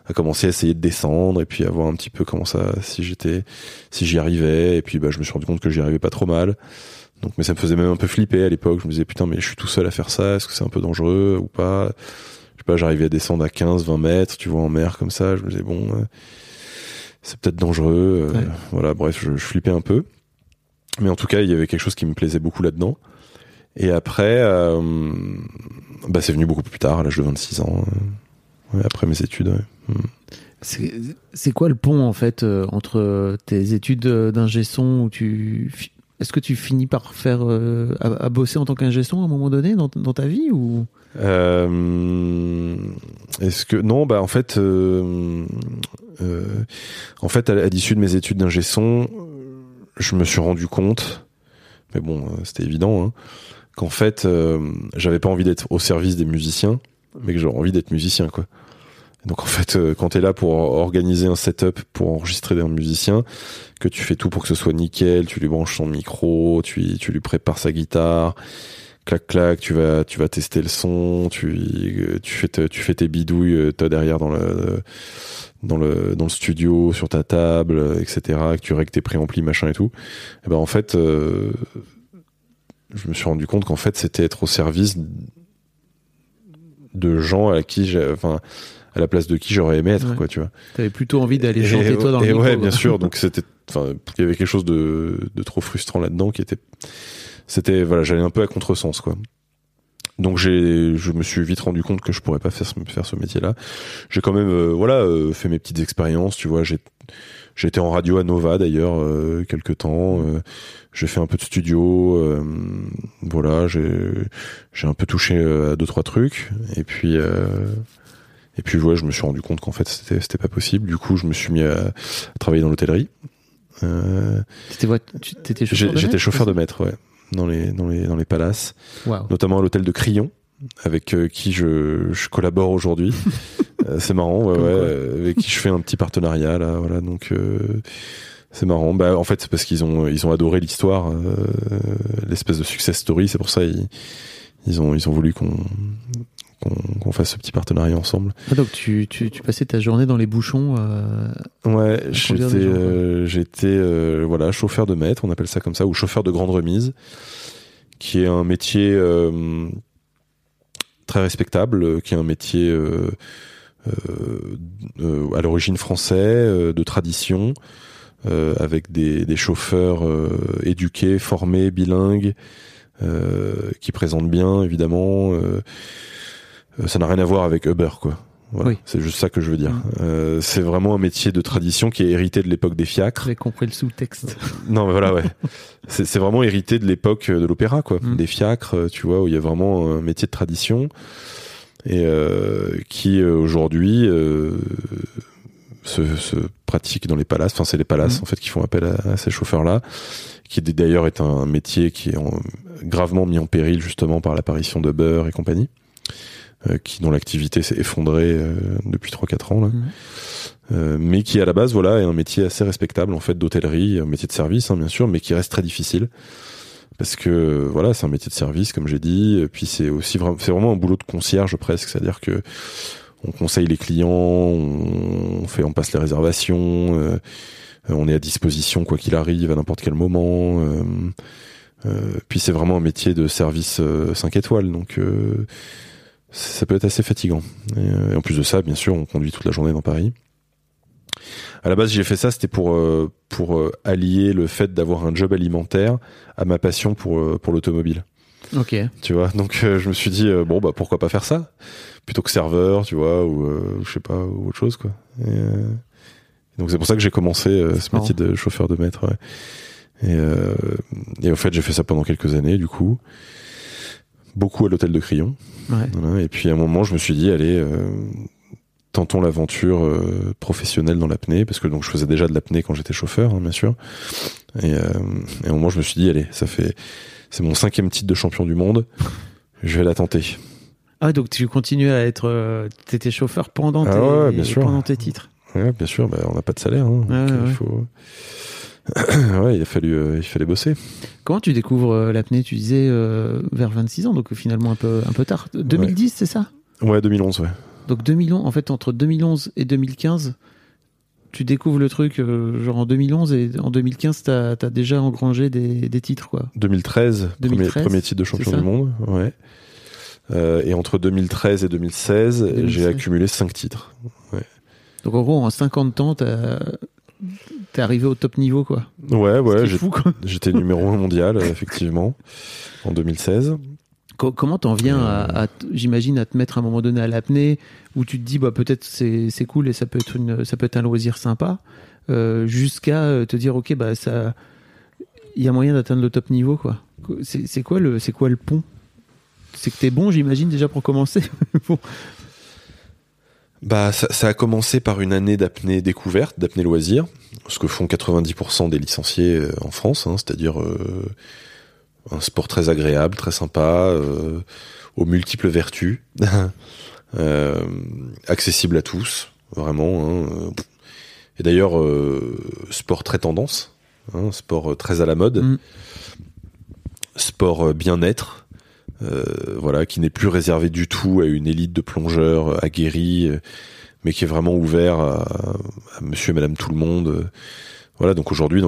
à commencer à essayer de descendre et puis à voir un petit peu comment ça si j'étais si j'y arrivais. Et puis bah je me suis rendu compte que j'y arrivais pas trop mal. Donc mais ça me faisait même un peu flipper à l'époque. Je me disais putain mais je suis tout seul à faire ça. Est-ce que c'est un peu dangereux ou pas? Je sais pas j'arrivais à descendre à 15 20 mètres tu vois en mer comme ça. Je me disais bon euh, c'est peut-être dangereux euh, Ouais. voilà bref je, je flippais un peu mais en tout cas il y avait quelque chose qui me plaisait beaucoup là-dedans et après euh, bah c'est venu beaucoup plus tard à l'âge de 26 ans euh, ouais, après mes études ouais. C'est c'est quoi le pont en fait euh, entre tes études d'ingé son où tu est-ce que tu finis par faire euh, à, à bosser en tant qu'ingé son à un moment donné dans, dans ta vie ou? Euh, Est-ce que non bah en fait euh, euh, en fait à, l'issue de mes études d'ingé son je me suis rendu compte mais bon euh, c'était évident hein, qu'en fait euh, j'avais pas envie d'être au service des musiciens mais que j'avais envie d'être musicien quoi. Donc en fait euh, quand t'es là pour organiser un setup pour enregistrer un musicien que tu fais tout pour que ce soit nickel tu lui branches son micro tu, tu lui prépares sa guitare clac clac tu vas tu vas tester le son tu euh, tu fais te- tu fais tes bidouilles euh, toi derrière dans le dans le dans le studio sur ta table euh, etc que tu règles tes préamplis machin et tout et ben en fait euh, je me suis rendu compte qu'en fait c'était être au service de gens à qui j'ai enfin à la place de qui j'aurais aimé être Ouais. quoi tu vois t'avais plutôt envie d'aller chanter toi dans le et micro, ouais, quoi. bien sûr. Donc c'était, enfin, il y avait quelque chose de, de trop frustrant là-dedans qui était c'était voilà, j'allais un peu à contresens quoi. Donc j'ai, je me suis vite rendu compte que je pourrais pas faire ce, faire ce métier-là. J'ai quand même, euh, voilà, euh, fait mes petites expériences. Tu vois, j'ai, j'étais en radio à Nova d'ailleurs euh, quelques temps. Euh, j'ai fait un peu de studio. voilà, j'ai, j'ai un peu touché à deux trois trucs. Et puis, et puis ouais, je me suis rendu compte qu'en fait c'était, c'était pas possible. Du coup, je me suis mis à, à travailler dans l'hôtellerie. Euh, j'ai- de j'étais chauffeur de maître, ouais, dans les dans les dans les palaces Waouh. notamment à l'hôtel de Crillon, avec euh, qui je, je collabore aujourd'hui. Euh, c'est marrant, ouais, ouais, euh, avec qui je fais un petit partenariat là, voilà. Donc euh, c'est marrant. Bah en fait c'est parce qu'ils ont ils ont adoré l'histoire, euh, l'espèce de success story. C'est pour ça ils ils ont ils ont voulu qu'on qu'on fasse ce petit partenariat ensemble. Ah, donc tu, tu, tu passais ta journée dans les bouchons. euh, Ouais, j'étais euh, j'étais euh, voilà chauffeur de maître, on appelle ça comme ça, ou chauffeur de grande remise, qui est un métier très respectable, qui est un métier à l'origine français, de tradition, euh, avec des, des chauffeurs euh, éduqués, formés, bilingues, euh, qui présentent bien évidemment. Euh, euh, ça n'a rien à voir avec Uber quoi. Voilà, Oui. c'est juste ça que je veux dire. Mm. Euh, c'est vraiment un métier de tradition qui est hérité de l'époque des fiacres. J'avais compris le sous-texte. Non, mais voilà, ouais. c'est vraiment hérité de l'époque euh, de l'opéra, quoi. Mm. Des fiacres, euh, tu vois, où il y a vraiment un métier de tradition et euh, qui euh, aujourd'hui euh, se, se pratique dans les palaces. Enfin, c'est les palaces Mm. en fait qui font appel à, à ces chauffeurs-là, qui d'ailleurs est un métier qui est en- gravement mis en péril justement par l'apparition de Beurre et compagnie. Euh, qui dont l'activité s'est effondrée euh, depuis 3-4 ans là. Mhm. Euh, mais qui à la base voilà est un métier assez respectable en fait d'hôtellerie, un métier de service hein, bien sûr, mais qui reste très difficile parce que voilà c'est un métier de service comme j'ai dit, et puis c'est aussi vraiment c'est vraiment un boulot de concierge presque, c'est-à-dire que on conseille les clients, on, fait on passe les réservations, euh, on est à disposition quoi qu'il arrive à n'importe quel moment. euh, euh, puis c'est vraiment un métier de service 5 étoiles, donc euh, ça peut être assez fatigant. Et, euh, et en plus de ça, bien sûr, on conduit toute la journée dans Paris. À la base, j'ai fait ça, c'était pour euh, pour euh, allier le fait d'avoir un job alimentaire à ma passion pour pour l'automobile. Ok. Tu vois, donc euh, je me suis dit euh, bon bah pourquoi pas faire ça? Plutôt que serveur, tu vois, ou je sais pas ou autre chose quoi. Et, donc c'est pour ça que j'ai commencé ce métier de chauffeur de maître. ouais. Et, et en fait, j'ai fait ça pendant quelques années, du coup, beaucoup à l'hôtel de Crillon. Ouais. Voilà, et puis à un moment, je me suis dit, allez, euh, tentons l'aventure euh, professionnelle dans l'apnée, parce que donc je faisais déjà de l'apnée quand j'étais chauffeur, hein, bien sûr. Et, euh, et à un moment, je me suis dit, allez, ça fait, c'est mon cinquième titre de champion du monde, je vais la tenter. Ah, donc tu continuais à être. euh, T'étais chauffeur pendant, Ah tes, ouais, bien sûr. pendant tes titres. Ouais, bien sûr, bah, on n'a pas de salaire, hein, donc, il faut. Ouais, il a fallu, euh, il fallait bosser. Comment tu découvres euh, l'apnée Tu disais euh, vers 26 ans, donc finalement un peu, un peu tard. 2010, c'est ça Ouais, 2011, ouais. Donc 2011, en fait, entre 2011 et 2015, tu découvres le truc euh, genre en 2011 et en 2015, t'as as déjà engrangé des, des titres, quoi. 2013, 2013, premier, premier titre de champion du monde, ouais. Euh, et entre 2013 et 2016, 2016. j'ai accumulé 5 titres. Donc en gros, en 50 ans, t'as- t'es arrivé au top niveau, quoi. Ouais, ouais, C'est j'ai- fou, quoi. j'étais numéro 1 mondial, euh, effectivement, en 2016. Co- Comment t'en viens à, Euh. à j'imagine, à te mettre à un moment donné à l'apnée, où tu te dis, bah peut-être c'est c'est cool et ça peut être une, ça peut être un loisir sympa, euh, jusqu'à te dire, ok, bah ça, il y a moyen d'atteindre le top niveau, quoi. C'est c'est quoi le, c'est quoi le pont? C'est que t'es bon, j'imagine déjà pour commencer. Bon. Bah, ça, ça a commencé par une année d'apnée découverte, d'apnée loisir, ce que font 90% des licenciés euh, en France, hein, c'est-à-dire euh, un sport très agréable, très sympa, euh, aux multiples vertus, euh, accessible à tous, vraiment. hein, et d'ailleurs, sport très tendance, hein, sport très à la mode, Mm. sport bien-être. Euh, voilà, qui n'est plus réservé du tout à une élite de plongeurs aguerris, euh, mais qui est vraiment ouvert à, à monsieur et madame tout le monde. euh. Voilà, donc aujourd'hui,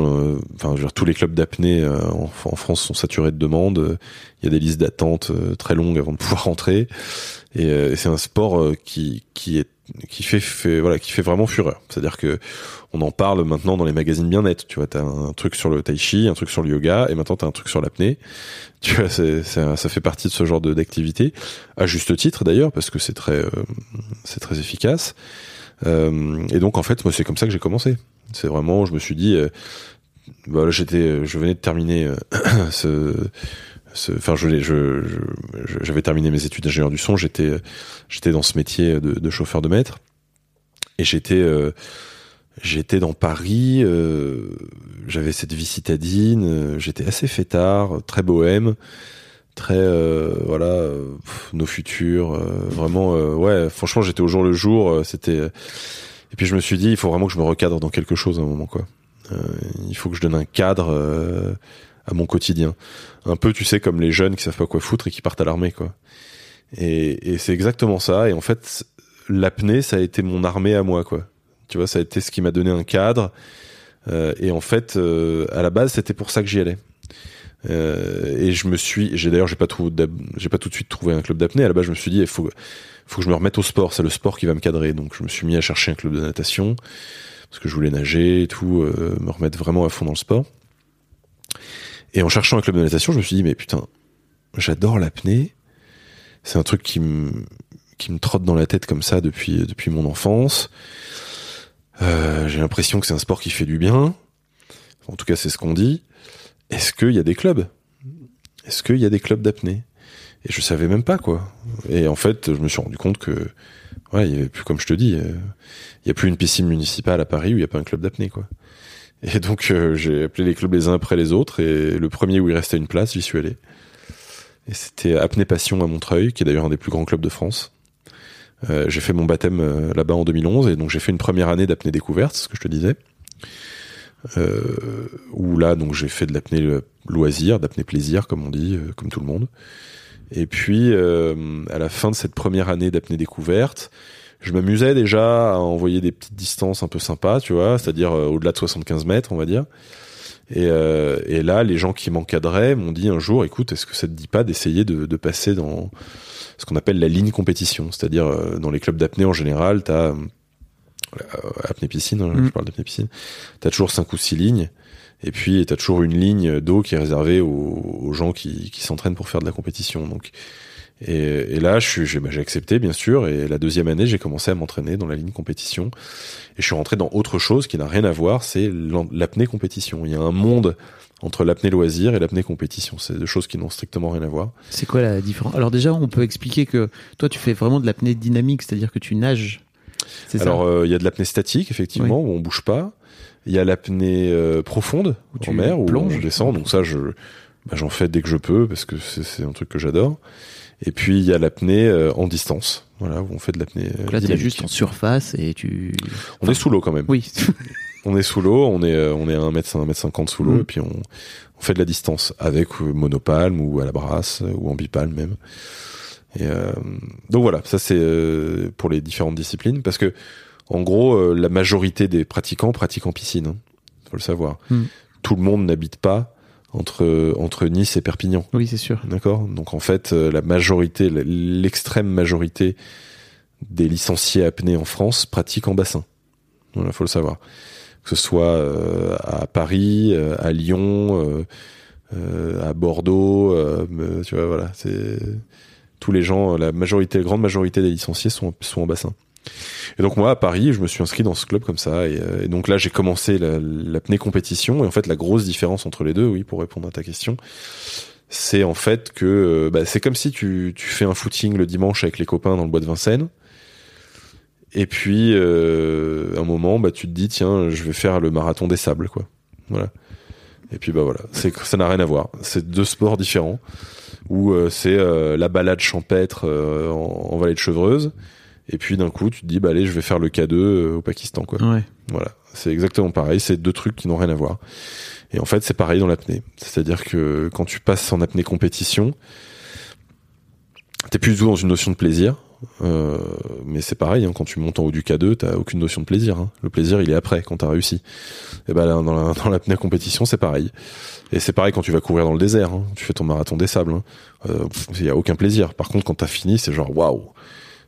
enfin, tous les clubs d'apnée euh, en, France sont saturés de demandes. euh, Il y a des listes d'attente euh, très longues avant de pouvoir rentrer. Et, euh, et c'est un sport euh, qui, qui est qui fait, fait voilà qui fait vraiment fureur. C'est-à-dire que on en parle maintenant dans les magazines bien-être. Tu vois, t'as un truc sur le tai chi, un truc sur le yoga, et maintenant t'as un truc sur l'apnée. Tu vois, c'est, c'est- ça fait partie de ce genre de d'activité, à juste titre d'ailleurs, parce que c'est très, euh, c'est très efficace. Euh, et donc en fait, moi c'est comme ça que j'ai commencé. C'est vraiment, je me suis dit, euh, voilà, j'étais, je venais de terminer euh, ce, enfin, j'avais terminé mes études d'ingénieur du son. J'étais, dans ce métier de, chauffeur de maître, et j'étais, euh, dans Paris. euh, j'avais cette vie citadine. euh, j'étais assez fêtard, très bohème, très, voilà, nos futurs, vraiment, ouais. Franchement, j'étais au jour le jour. c'était, et puis je me suis dit, il faut vraiment que je me recadre dans quelque chose à un moment, quoi. Il faut que je donne un cadre à mon quotidien. Un peu, tu sais, comme les jeunes qui savent pas quoi foutre et qui partent à l'armée, quoi. Et, et c'est exactement ça. Et en fait, l'apnée, ça a été mon armée à moi, quoi. Tu vois, ça a été ce qui m'a donné un cadre. Euh, et en fait, euh, à la base, c'était pour ça que j'y allais. Euh, et je me suis, j'ai d'ailleurs, j'ai pas d'ap- j'ai pas tout de suite trouvé un club d'apnée. À la base, je me suis dit, il faut, faut que je me remette au sport. C'est le sport qui va me cadrer. Donc, je me suis mis à chercher un club de natation parce que je voulais nager et tout, euh, me remettre vraiment à fond dans le sport. Et en cherchant un club de natation, je me suis dit, mais putain, j'adore l'apnée. C'est un truc qui me, qui me trotte dans la tête comme ça depuis, depuis mon enfance. Euh, j'ai l'impression que c'est un sport qui fait du bien. En tout cas, c'est ce qu'on dit. Est-ce qu'il y a des clubs? Est-ce qu'il y a des clubs d'apnée? Et je savais même pas quoi. Et en fait, je me suis rendu compte que, ouais, il y avait plus, comme je te dis, euh, il y a plus une piscine municipale à Paris où il y a pas un club d'apnée quoi. Et donc euh, j'ai appelé les clubs les uns après les autres et le premier où il restait une place, j'y suis allé. Et c'était Apnée Passion à Montreuil, qui est d'ailleurs un des plus grands clubs de France. Euh, j'ai fait mon baptême euh, là-bas en 2011 et donc j'ai fait une première année d'apnée découverte, ce que je te disais. Où là donc j'ai fait de l'apnée loisir, d'apnée plaisir comme on dit, comme tout le monde. Et puis à la fin de cette première année d'apnée découverte, je m'amusais déjà à envoyer des petites distances un peu sympas, tu vois, c'est-à-dire euh, au-delà de 75 mètres, on va dire. Et, euh, et là, les gens qui m'encadraient m'ont dit un jour, écoute, est-ce que ça te dit pas d'essayer de, de passer dans ce qu'on appelle la ligne compétition, c'est-à-dire euh, dans les clubs d'apnée en général, t'as euh, apnée piscine, hein, Mm. je parle d'apnée piscine, t'as toujours cinq ou six lignes. Et puis, t'as toujours une ligne d'eau qui est réservée aux, aux gens qui, qui s'entraînent pour faire de la compétition. Donc, et, et là, j'ai bah, accepté, bien sûr. Et la deuxième année, j'ai commencé à m'entraîner dans la ligne compétition. Et je suis rentré dans autre chose qui n'a rien à voir, c'est l'apnée compétition. Il y a un monde entre l'apnée loisir et l'apnée compétition. C'est deux choses qui n'ont strictement rien à voir. C'est quoi la différence? Alors déjà, on peut expliquer que toi, tu fais vraiment de l'apnée dynamique, c'est-à-dire que tu nages. Alors, euh, il y a de l'apnée statique, effectivement, où on bouge pas. Il y a l'apnée euh, profonde Où tu en mer, où on descend. Donc ça, je bah, j'en fais dès que je peux parce que c'est un truc que j'adore. Et puis il y a l'apnée euh, en distance, voilà, où on fait de l'apnée. euh, là, t'es dynamique. juste en surface et tu. On est sous l'eau quand même. Oui. On est sous l'eau, on est euh, on est à 1 mètre 1 mètre 50 sous l'eau Mm. et puis on, on fait de la distance avec monopalme ou à la brasse ou en bipalme même. Et euh, donc voilà, ça c'est pour les différentes disciplines parce que en gros la majorité des pratiquants pratiquent en piscine, hein. faut le savoir. Mm. Tout le monde n'habite pas entre entre Nice et Perpignan. oui, c'est sûr. D'accord? Donc en fait, euh, la majorité, l'extrême majorité des licenciés apnée en France pratiquent en bassin. Voilà, faut le savoir. Que ce soit euh, à Paris, euh, à Lyon, euh, à Bordeaux, tu vois, voilà, c'est tous les gens, la majorité, la grande majorité des licenciés sont, sont en bassin. Et donc moi à Paris, je me suis inscrit dans ce club comme ça, et, euh, donc là j'ai commencé la- l'apnée compétition, et en fait la grosse différence entre les deux, oui, pour répondre à ta question, c'est en fait que euh, bah, c'est comme si tu, fais un footing le dimanche avec les copains dans le bois de Vincennes. Et puis, euh, un moment, bah, tu te dis, tiens, je vais faire le marathon des sables, quoi. Voilà. Et puis, bah voilà, ça n'a rien à voir. C'est deux sports différents. Euh, c'est la balade champêtre en vallée de Chevreuse. Et puis, d'un coup, tu te dis, bah allez, je vais faire le K2 euh, au Pakistan, quoi. Ouais. Voilà, c'est exactement pareil, c'est deux trucs qui n'ont rien à voir. Et en fait, c'est pareil dans l'apnée. C'est-à-dire que quand tu passes en apnée compétition, t'es plus du tout dans une notion de plaisir. Euh, mais c'est pareil, hein, quand tu montes en haut du K2, t'as aucune notion de plaisir. hein. Le plaisir, il est après, quand t'as réussi. Et ben là, dans la- dans l'apnée compétition, c'est pareil. Et c'est pareil quand tu vas courir dans le désert. hein. Tu fais ton marathon des sables. hein. Euh, Il y a aucun plaisir. Par contre, quand t'as fini, c'est genre waouh.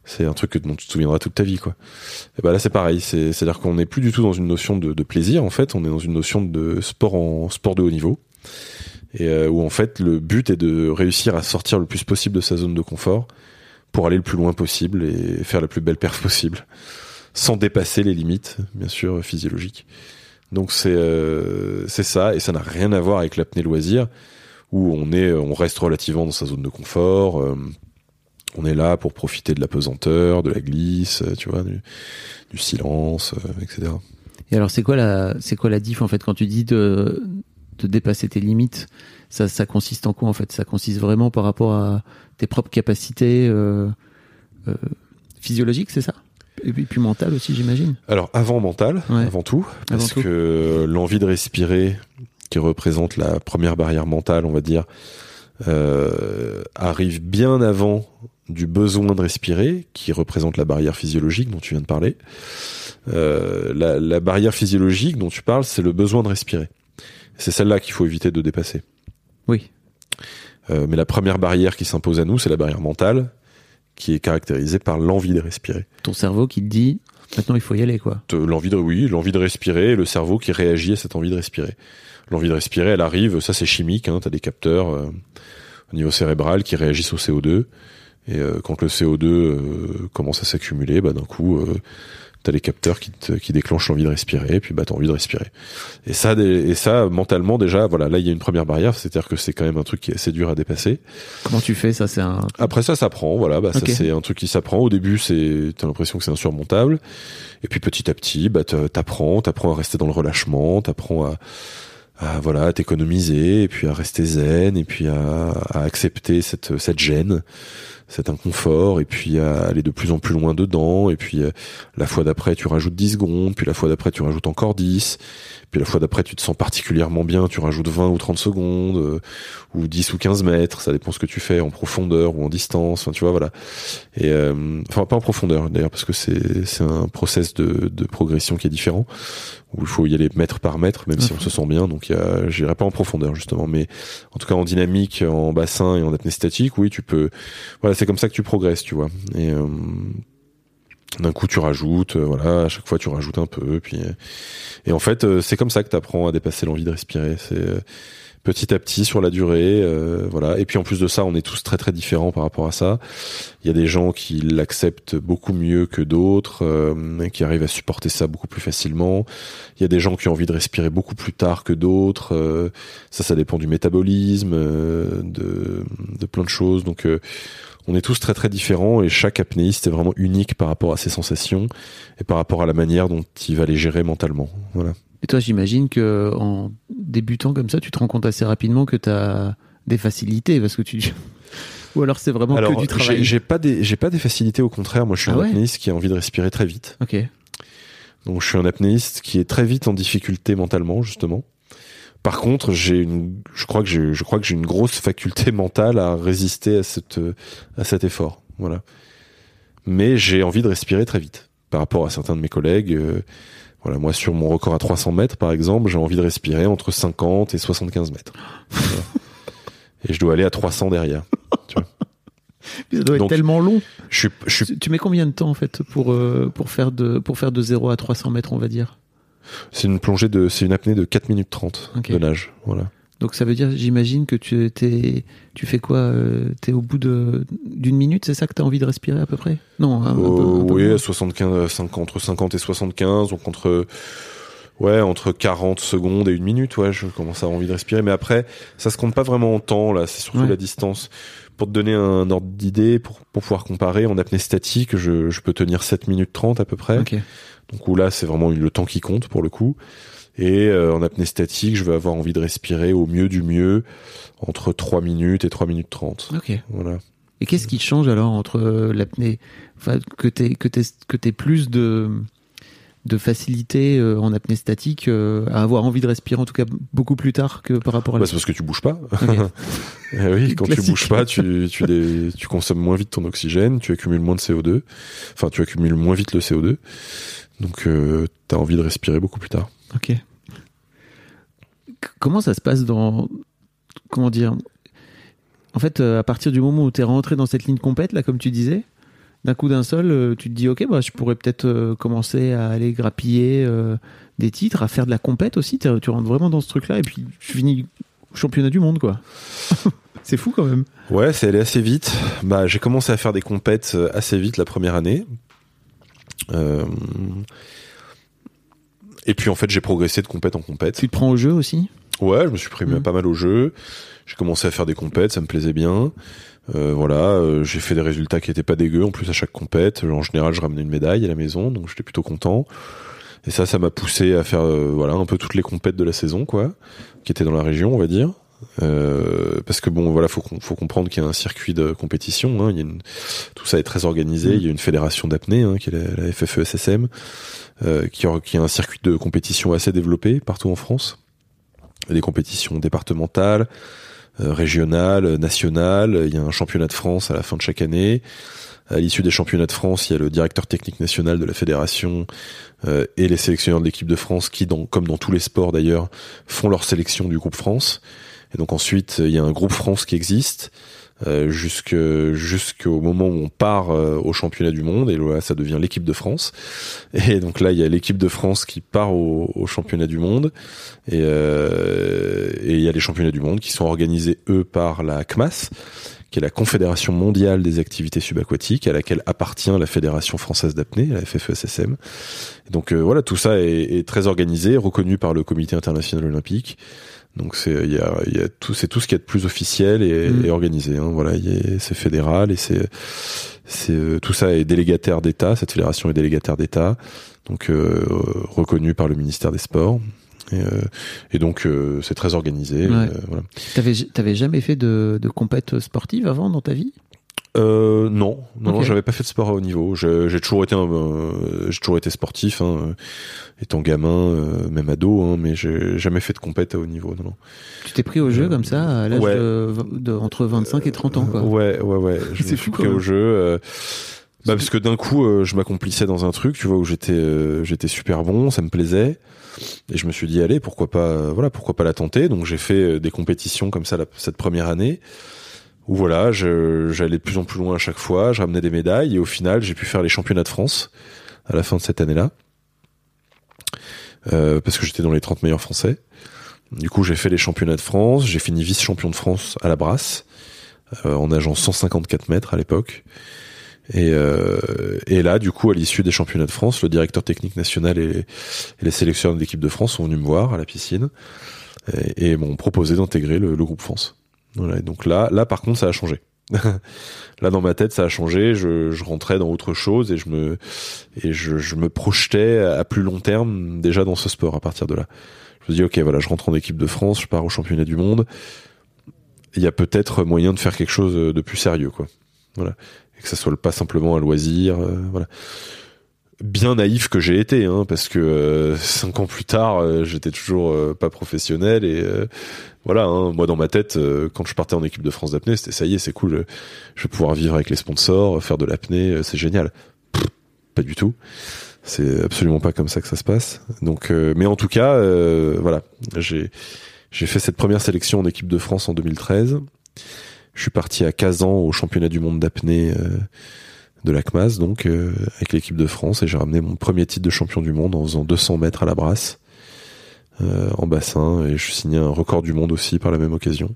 C'est un truc dont tu te souviendras toute ta vie, quoi. Et bah là, c'est pareil. C'est, c'est-à-dire qu'on n'est plus du tout dans une notion de, de, plaisir, en fait. On est dans une notion de sport en sport de haut niveau. Et euh, où, en fait, le but est de réussir à sortir le plus possible de sa zone de confort pour aller le plus loin possible et faire la plus belle perf possible. Sans dépasser les limites, bien sûr, physiologiques. Donc c'est euh, c'est ça et ça n'a rien à voir avec l'apnée loisir où on est on reste relativement dans sa zone de confort. Euh, on est là pour profiter de la pesanteur, de la glisse, euh, tu vois, du, du silence, euh, etc. Et alors c'est quoi la c'est quoi la diff en fait quand tu dis de de dépasser tes limites ça, ça consiste en quoi en fait? Ça consiste vraiment par rapport à tes propres capacités euh, euh, physiologiques, c'est ça? Et puis, puis mental aussi, j'imagine. Alors avant mental, Ouais. avant tout, parce Avant tout. que l'envie de respirer, qui représente la première barrière mentale, on va dire, euh, arrive bien avant du besoin de respirer, qui représente la barrière physiologique dont tu viens de parler. Euh, la, la barrière physiologique dont tu parles, c'est le besoin de respirer. C'est celle-là qu'il faut éviter de dépasser. Oui. Euh, mais la première barrière qui s'impose à nous, c'est la barrière mentale, qui est caractérisée par l'envie de respirer. Ton cerveau qui te dit maintenant il faut y aller quoi. L'envie de, oui, l'envie de respirer, et le cerveau qui réagit à cette envie de respirer. L'envie de respirer, elle arrive, ça c'est chimique, hein, t'as des capteurs euh, au niveau cérébral qui réagissent au CO2, et euh, quand le CO2 euh, commence à s'accumuler, bah d'un coup, euh, t'as les capteurs qui, te- qui déclenchent l'envie de respirer, et puis bah t'as envie de respirer. Et ça, des- et ça mentalement déjà, voilà, là il y a une première barrière, c'est-à-dire que c'est quand même un truc qui est assez dur à dépasser. Comment tu fais ça C'est un Après ça s'apprend, voilà, bah ça c'est un truc qui s'apprend. Au début, c'est t'as l'impression que c'est insurmontable, et puis petit à petit, bah t'apprends, t'apprends à rester dans le relâchement, t'apprends à, à voilà, à t'économiser, et puis à rester zen, et puis à, à accepter cette cette gêne, cet inconfort, et puis à aller de plus en plus loin dedans, et puis euh, la fois d'après tu rajoutes 10 secondes, puis la fois d'après tu rajoutes encore 10, puis la fois d'après tu te sens particulièrement bien, tu rajoutes 20 ou 30 secondes, euh, ou 10 ou 15 mètres, ça dépend ce que tu fais, en profondeur ou en distance, enfin tu vois, voilà. Et euh, enfin pas en profondeur d'ailleurs, parce que c'est c'est un process de, de progression qui est différent, où il faut y aller mètre par mètre, même si on se sent bien, donc j'irai pas en profondeur justement, mais en tout cas en dynamique, en bassin et en apnée statique, oui tu peux, voilà c'est comme ça que tu progresses, tu vois. Et euh, d'un coup tu rajoutes, euh, voilà, à chaque fois tu rajoutes un peu, puis euh, et en fait c'est comme ça que tu apprends à dépasser l'envie de respirer. C'est petit à petit sur la durée, voilà. Et puis en plus de ça, on est tous très très différents par rapport à ça. Il y a des gens qui l'acceptent beaucoup mieux que d'autres, qui arrivent à supporter ça beaucoup plus facilement. Il y a des gens qui ont envie de respirer beaucoup plus tard que d'autres. ça, ça dépend du métabolisme, de, de plein de choses. Donc on est tous très très différents et chaque apnéiste est vraiment unique par rapport à ses sensations et par rapport à la manière dont il va les gérer mentalement. Voilà. Et toi, j'imagine que en débutant comme ça, tu te rends compte assez rapidement que tu as des facilités parce que tu ou alors c'est vraiment Alors que du travail. j'ai pas des j'ai pas des facilités au contraire. Moi, je suis Ah un ouais apnéiste qui a envie de respirer très vite. OK. Donc je suis un apnéiste qui est très vite en difficulté mentalement justement. Par contre, j'ai une, je crois que j'ai, je crois que j'ai une grosse faculté mentale à résister à cette, à cet effort. Voilà. Mais j'ai envie de respirer très vite par rapport à certains de mes collègues. euh, voilà, moi sur mon record à 300 mètres par exemple, j'ai envie de respirer entre 50 et 75 mètres. Voilà. et je dois aller à 300 derrière. Ça doit être tellement long. Je je Tu mets combien de temps en fait pour euh, pour faire de pour faire de 0 à 300 mètres, on va dire? C'est une plongée de, c'est une apnée de 4 minutes 30 Ok. de nage. Voilà. Donc ça veut dire, j'imagine que tu t'es, tu fais quoi euh, T'es au bout de d'une minute, c'est ça que t'as envie de respirer à peu près? Non, un, un peu- un peu oui, moins. à 75, 50, entre 50 et 75, donc entre, ouais, entre 40 secondes et une minute, ouais, je commence à avoir envie de respirer. Mais après, ça se compte pas vraiment en temps, là, c'est surtout Ouais. la distance. Pour te donner un ordre d'idée, pour, pour pouvoir comparer, en apnée statique, je, je peux tenir 7 minutes 30 à peu près. Donc où là, c'est vraiment le temps qui compte pour le coup. Et euh, en apnée statique, je vais avoir envie de respirer au mieux du mieux entre 3 minutes et 3 minutes 30. Ok. Voilà. Et qu'est-ce qui change alors entre euh, l'apnée, enfin que t'aies que que t'aies plus de de facilité euh, en apnée statique euh, à avoir envie de respirer en tout cas beaucoup plus tard que par rapport à Bah, c'est parce que tu bouges pas. Eh oui, quand Classique. tu bouges pas, tu, tu, tu consommes moins vite ton oxygène, tu accumules moins de CO2. Enfin, tu accumules moins vite le CO2. Donc, euh, t'as envie de respirer beaucoup plus tard. Ok. Comment ça se passe dans comment dire? En fait, euh, à partir du moment où tu es rentré dans cette ligne complète là, comme tu disais, d'un coup d'un seul, euh, tu te dis, ok, bah, je pourrais peut-être euh, commencer à aller grappiller euh, des titres, à faire de la compète aussi. Tu rentres vraiment dans ce truc-là et puis je finis championnat du monde, quoi. c'est fou quand même. Ouais, c'est allé assez vite. Bah, j'ai commencé à faire des compètes assez vite la première année. Euh, Et puis en fait, j'ai progressé de compète en compète. Tu te prends au jeu aussi? Ouais, je me suis pris Mhm. pas mal au jeu. J'ai commencé à faire des compètes, ça me plaisait bien. Euh, voilà, euh, j'ai fait des résultats qui étaient pas dégueux. En plus, à chaque compète, en général, je ramenais une médaille à la maison, donc j'étais plutôt content. Et ça, ça m'a poussé à faire, euh, voilà, un peu toutes les compètes de la saison, quoi, qui étaient dans la région, on va dire. Euh, parce que bon, voilà, faut, faut comprendre qu'il y a un circuit de compétition. Hein, il y a une, tout ça est très organisé. Mhm. Il y a une fédération d'apnée, hein, qui est la, la FFESSM, euh, qui, a, qui a un circuit de compétition assez développé partout en France. Il y a des compétitions départementales, régionales, nationales. Il y a un championnat de France à la fin de chaque année. À l'issue des championnats de France, il y a le directeur technique national de la fédération euh, et les sélectionneurs de l'équipe de France qui, comme dans tous les sports d'ailleurs, font leur sélection du groupe France. Et donc ensuite, il y a un groupe France qui existe euh, jusqu'au moment où on part euh, au championnat du monde et là ça devient l'équipe de France. Et donc là il y a l'équipe de France qui part au, championnat du monde et euh, et il y a les championnats du monde qui sont organisés eux par la CMAS qui est la Confédération mondiale des activités subaquatiques à laquelle appartient la Fédération française d'apnée la FFESSM donc euh, voilà tout ça est très organisé reconnu par le Comité international olympique donc c'est il y a, y a tout c'est tout ce qui est de plus officiel et, Mm. et organisé. Hein, voilà, c'est fédéral et c'est c'est euh, tout ça est délégataire d'État. Cette fédération est délégataire d'État, donc euh, reconnu par le ministère des Sports. Et, euh, et donc euh, c'est très organisé. Ouais. euh, voilà. T'avais, t'avais jamais fait de, de compète sportive avant dans ta vie? Euh, non, non, non, Ok. j'avais pas fait de sport à haut niveau. J'ai toujours été, euh, j'ai toujours été sportif, hein, euh, étant gamin, euh, même ado, hein, mais j'ai jamais fait de compète à haut niveau. Non, non. Tu t'es pris au jeu comme ça à l'âge Ouais. de, de- entre 25 et 30 ans, quoi. Ouais, ouais, ouais. Je C'est fou, pris au jeu. euh, bah parce que d'un coup, euh, je m'accomplissais dans un truc, tu vois, où j'étais, euh, j'étais super bon, ça me plaisait, et je me suis dit, allez, pourquoi pas, euh, voilà, pourquoi pas la tenter. Donc j'ai fait euh, des compétitions comme ça la- cette première année, où voilà, j'allais de plus en plus loin à chaque fois, je ramenais des médailles, et au final, j'ai pu faire les championnats de France à la fin de cette année-là, euh, parce que j'étais dans les 30 meilleurs français. Du coup, j'ai fait les championnats de France, j'ai fini vice-champion de France à la brasse, euh, en nageant 154 mètres à l'époque. Et, euh, et là, du coup, à l'issue des championnats de France, le directeur technique national et, les sélectionneurs de l'équipe de France sont venus me voir à la piscine et, m'ont proposé d'intégrer le groupe France. Voilà, et donc là, là, par contre, ça a changé. là, dans ma tête, ça a changé. Je, rentrais dans autre chose et je me et je, je me projetais à plus long terme déjà dans ce sport à partir de là. Je me dis, ok, voilà, je rentre en équipe de France, je pars au championnat du monde. Il y a peut-être moyen de faire quelque chose de plus sérieux, quoi. Voilà et que ça soit pas simplement un loisir euh, voilà bien naïf que j'ai été hein, parce que euh, cinq ans plus tard euh, j'étais toujours euh, pas professionnel et euh, voilà hein, moi dans ma tête euh, quand je partais en équipe de France d'apnée c'était ça y est c'est cool je, vais pouvoir vivre avec les sponsors faire de l'apnée euh, c'est génial. Pas du tout. C'est absolument pas comme ça que ça se passe. Donc mais en tout cas voilà. J'ai j'ai fait cette première sélection en équipe de France en 2013 je suis parti à Kazan au championnat du monde d'apnée de la CMAS, donc euh, avec l'équipe de France, et j'ai ramené mon premier titre de champion du monde en faisant 200 mètres à la brasse euh, en bassin, et je signais un record du monde aussi par la même occasion,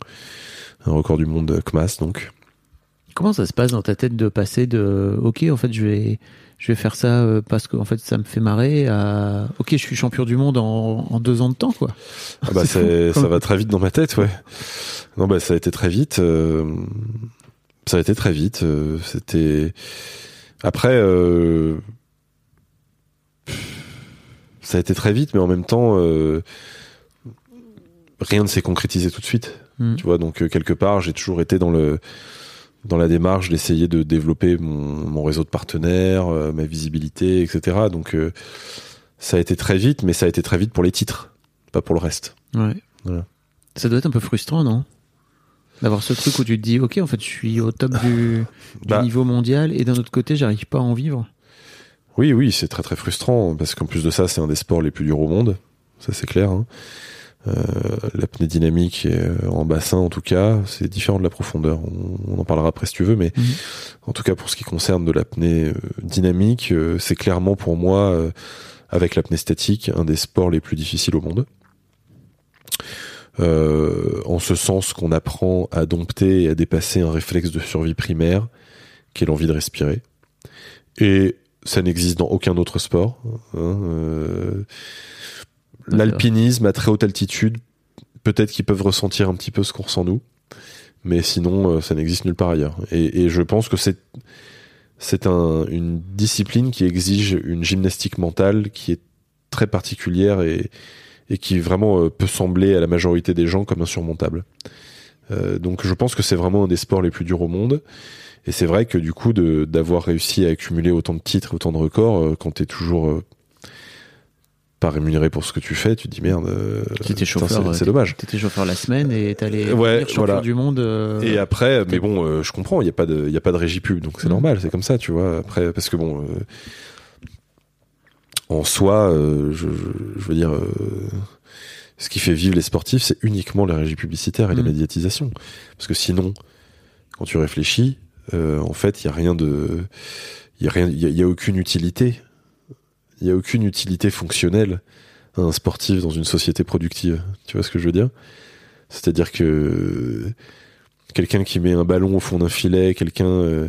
un record du monde CMAS donc. Comment ça se passe dans ta tête de passer de OK, en fait, je vais, je vais faire ça euh, parce que en fait, ça me fait marrer à OK, je suis champion du monde en, en deux ans de temps, quoi. Ah bah ça va très vite dans ma tête, ouais. Non bah ça a été très vite. euh, ça a été très vite. euh, C'était après. euh, Ça a été très vite, mais en même temps, euh, rien ne s'est concrétisé tout de suite. Hmm. Tu vois, donc quelque part, j'ai toujours été dans le dans la démarche d'essayer de développer mon, mon réseau de partenaires, euh, ma visibilité, etc. Donc euh, ça a été très vite, mais ça a été très vite pour les titres, pas pour le reste. Ouais. Voilà. Ça doit être un peu frustrant, non? D'avoir ce truc où tu te dis OK, en fait, je suis au top du, du Bah. niveau mondial et d'un autre côté, j'arrive pas à en vivre. Oui, oui, c'est très très frustrant parce qu'en plus de ça, c'est un des sports les plus durs au monde. Ça, c'est clair. hein. Euh, l'apnée dynamique euh, en bassin, en tout cas, c'est différent de la profondeur. On, en parlera après si tu veux, mais Mhm. en tout cas pour ce qui concerne de l'apnée euh, dynamique, euh, c'est clairement pour moi, avec l'apnée statique, un des sports les plus difficiles au monde. Euh, en ce sens qu'on apprend à dompter et à dépasser un réflexe de survie primaire, qui est l'envie de respirer. Et ça n'existe dans aucun autre sport. hein, euh, L'alpinisme à très haute altitude, peut-être qu'ils peuvent ressentir un petit peu ce qu'on ressent nous, mais sinon euh, ça n'existe nulle part ailleurs. Et, et je pense que c'est c'est un, une discipline qui exige une gymnastique mentale qui est très particulière et, et qui vraiment euh, peut sembler à la majorité des gens comme insurmontable. Euh, donc je pense que c'est vraiment un des sports les plus durs au monde. Et c'est vrai que du coup, d'avoir réussi à accumuler autant de titres, autant de records, euh, quand t'es toujours pas rémunéré pour ce que tu fais, tu te dis merde. T'étais chauffeur, c'est- dommage. T'étais chauffeur la semaine et t'allais Ouais, champion voilà. du monde. euh, Et après, mais bon, euh, je comprends, il n'y a pas de, il y a pas de régie pub, donc c'est Mhm. normal, c'est comme ça, tu vois. Après, parce que bon, euh, en soi, euh, je, veux dire, euh, ce qui fait vivre les sportifs, c'est uniquement les régies publicitaires et la Mhm. médiatisation. Parce que sinon, quand tu réfléchis, euh, en fait, il y a rien de, il y a rien, il y a, il y a aucune utilité, il y a aucune utilité fonctionnelle à un sportif dans une société productive. Tu vois ce que je veux dire? C'est-à-dire que quelqu'un qui met un ballon au fond d'un filet, quelqu'un euh,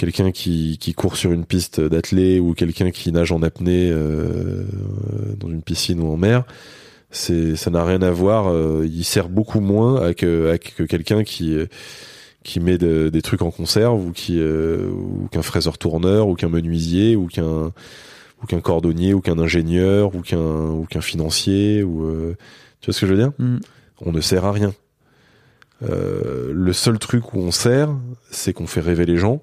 quelqu'un qui, qui court sur une piste d'athlée ou quelqu'un qui nage en apnée euh, dans une piscine ou en mer, c'est ça n'a rien à voir. euh, il sert beaucoup moins à que, à que quelqu'un qui euh, qui met de- des trucs en conserve ou qui euh, ou qu'un fraiseur tourneur ou qu'un menuisier ou qu'un ou qu'un cordonnier ou qu'un ingénieur ou qu'un ou qu'un financier ou euh, tu vois ce que je veux dire? Hmm. on ne sert à rien. Euh, le seul truc où on sert, c'est qu'on fait rêver les gens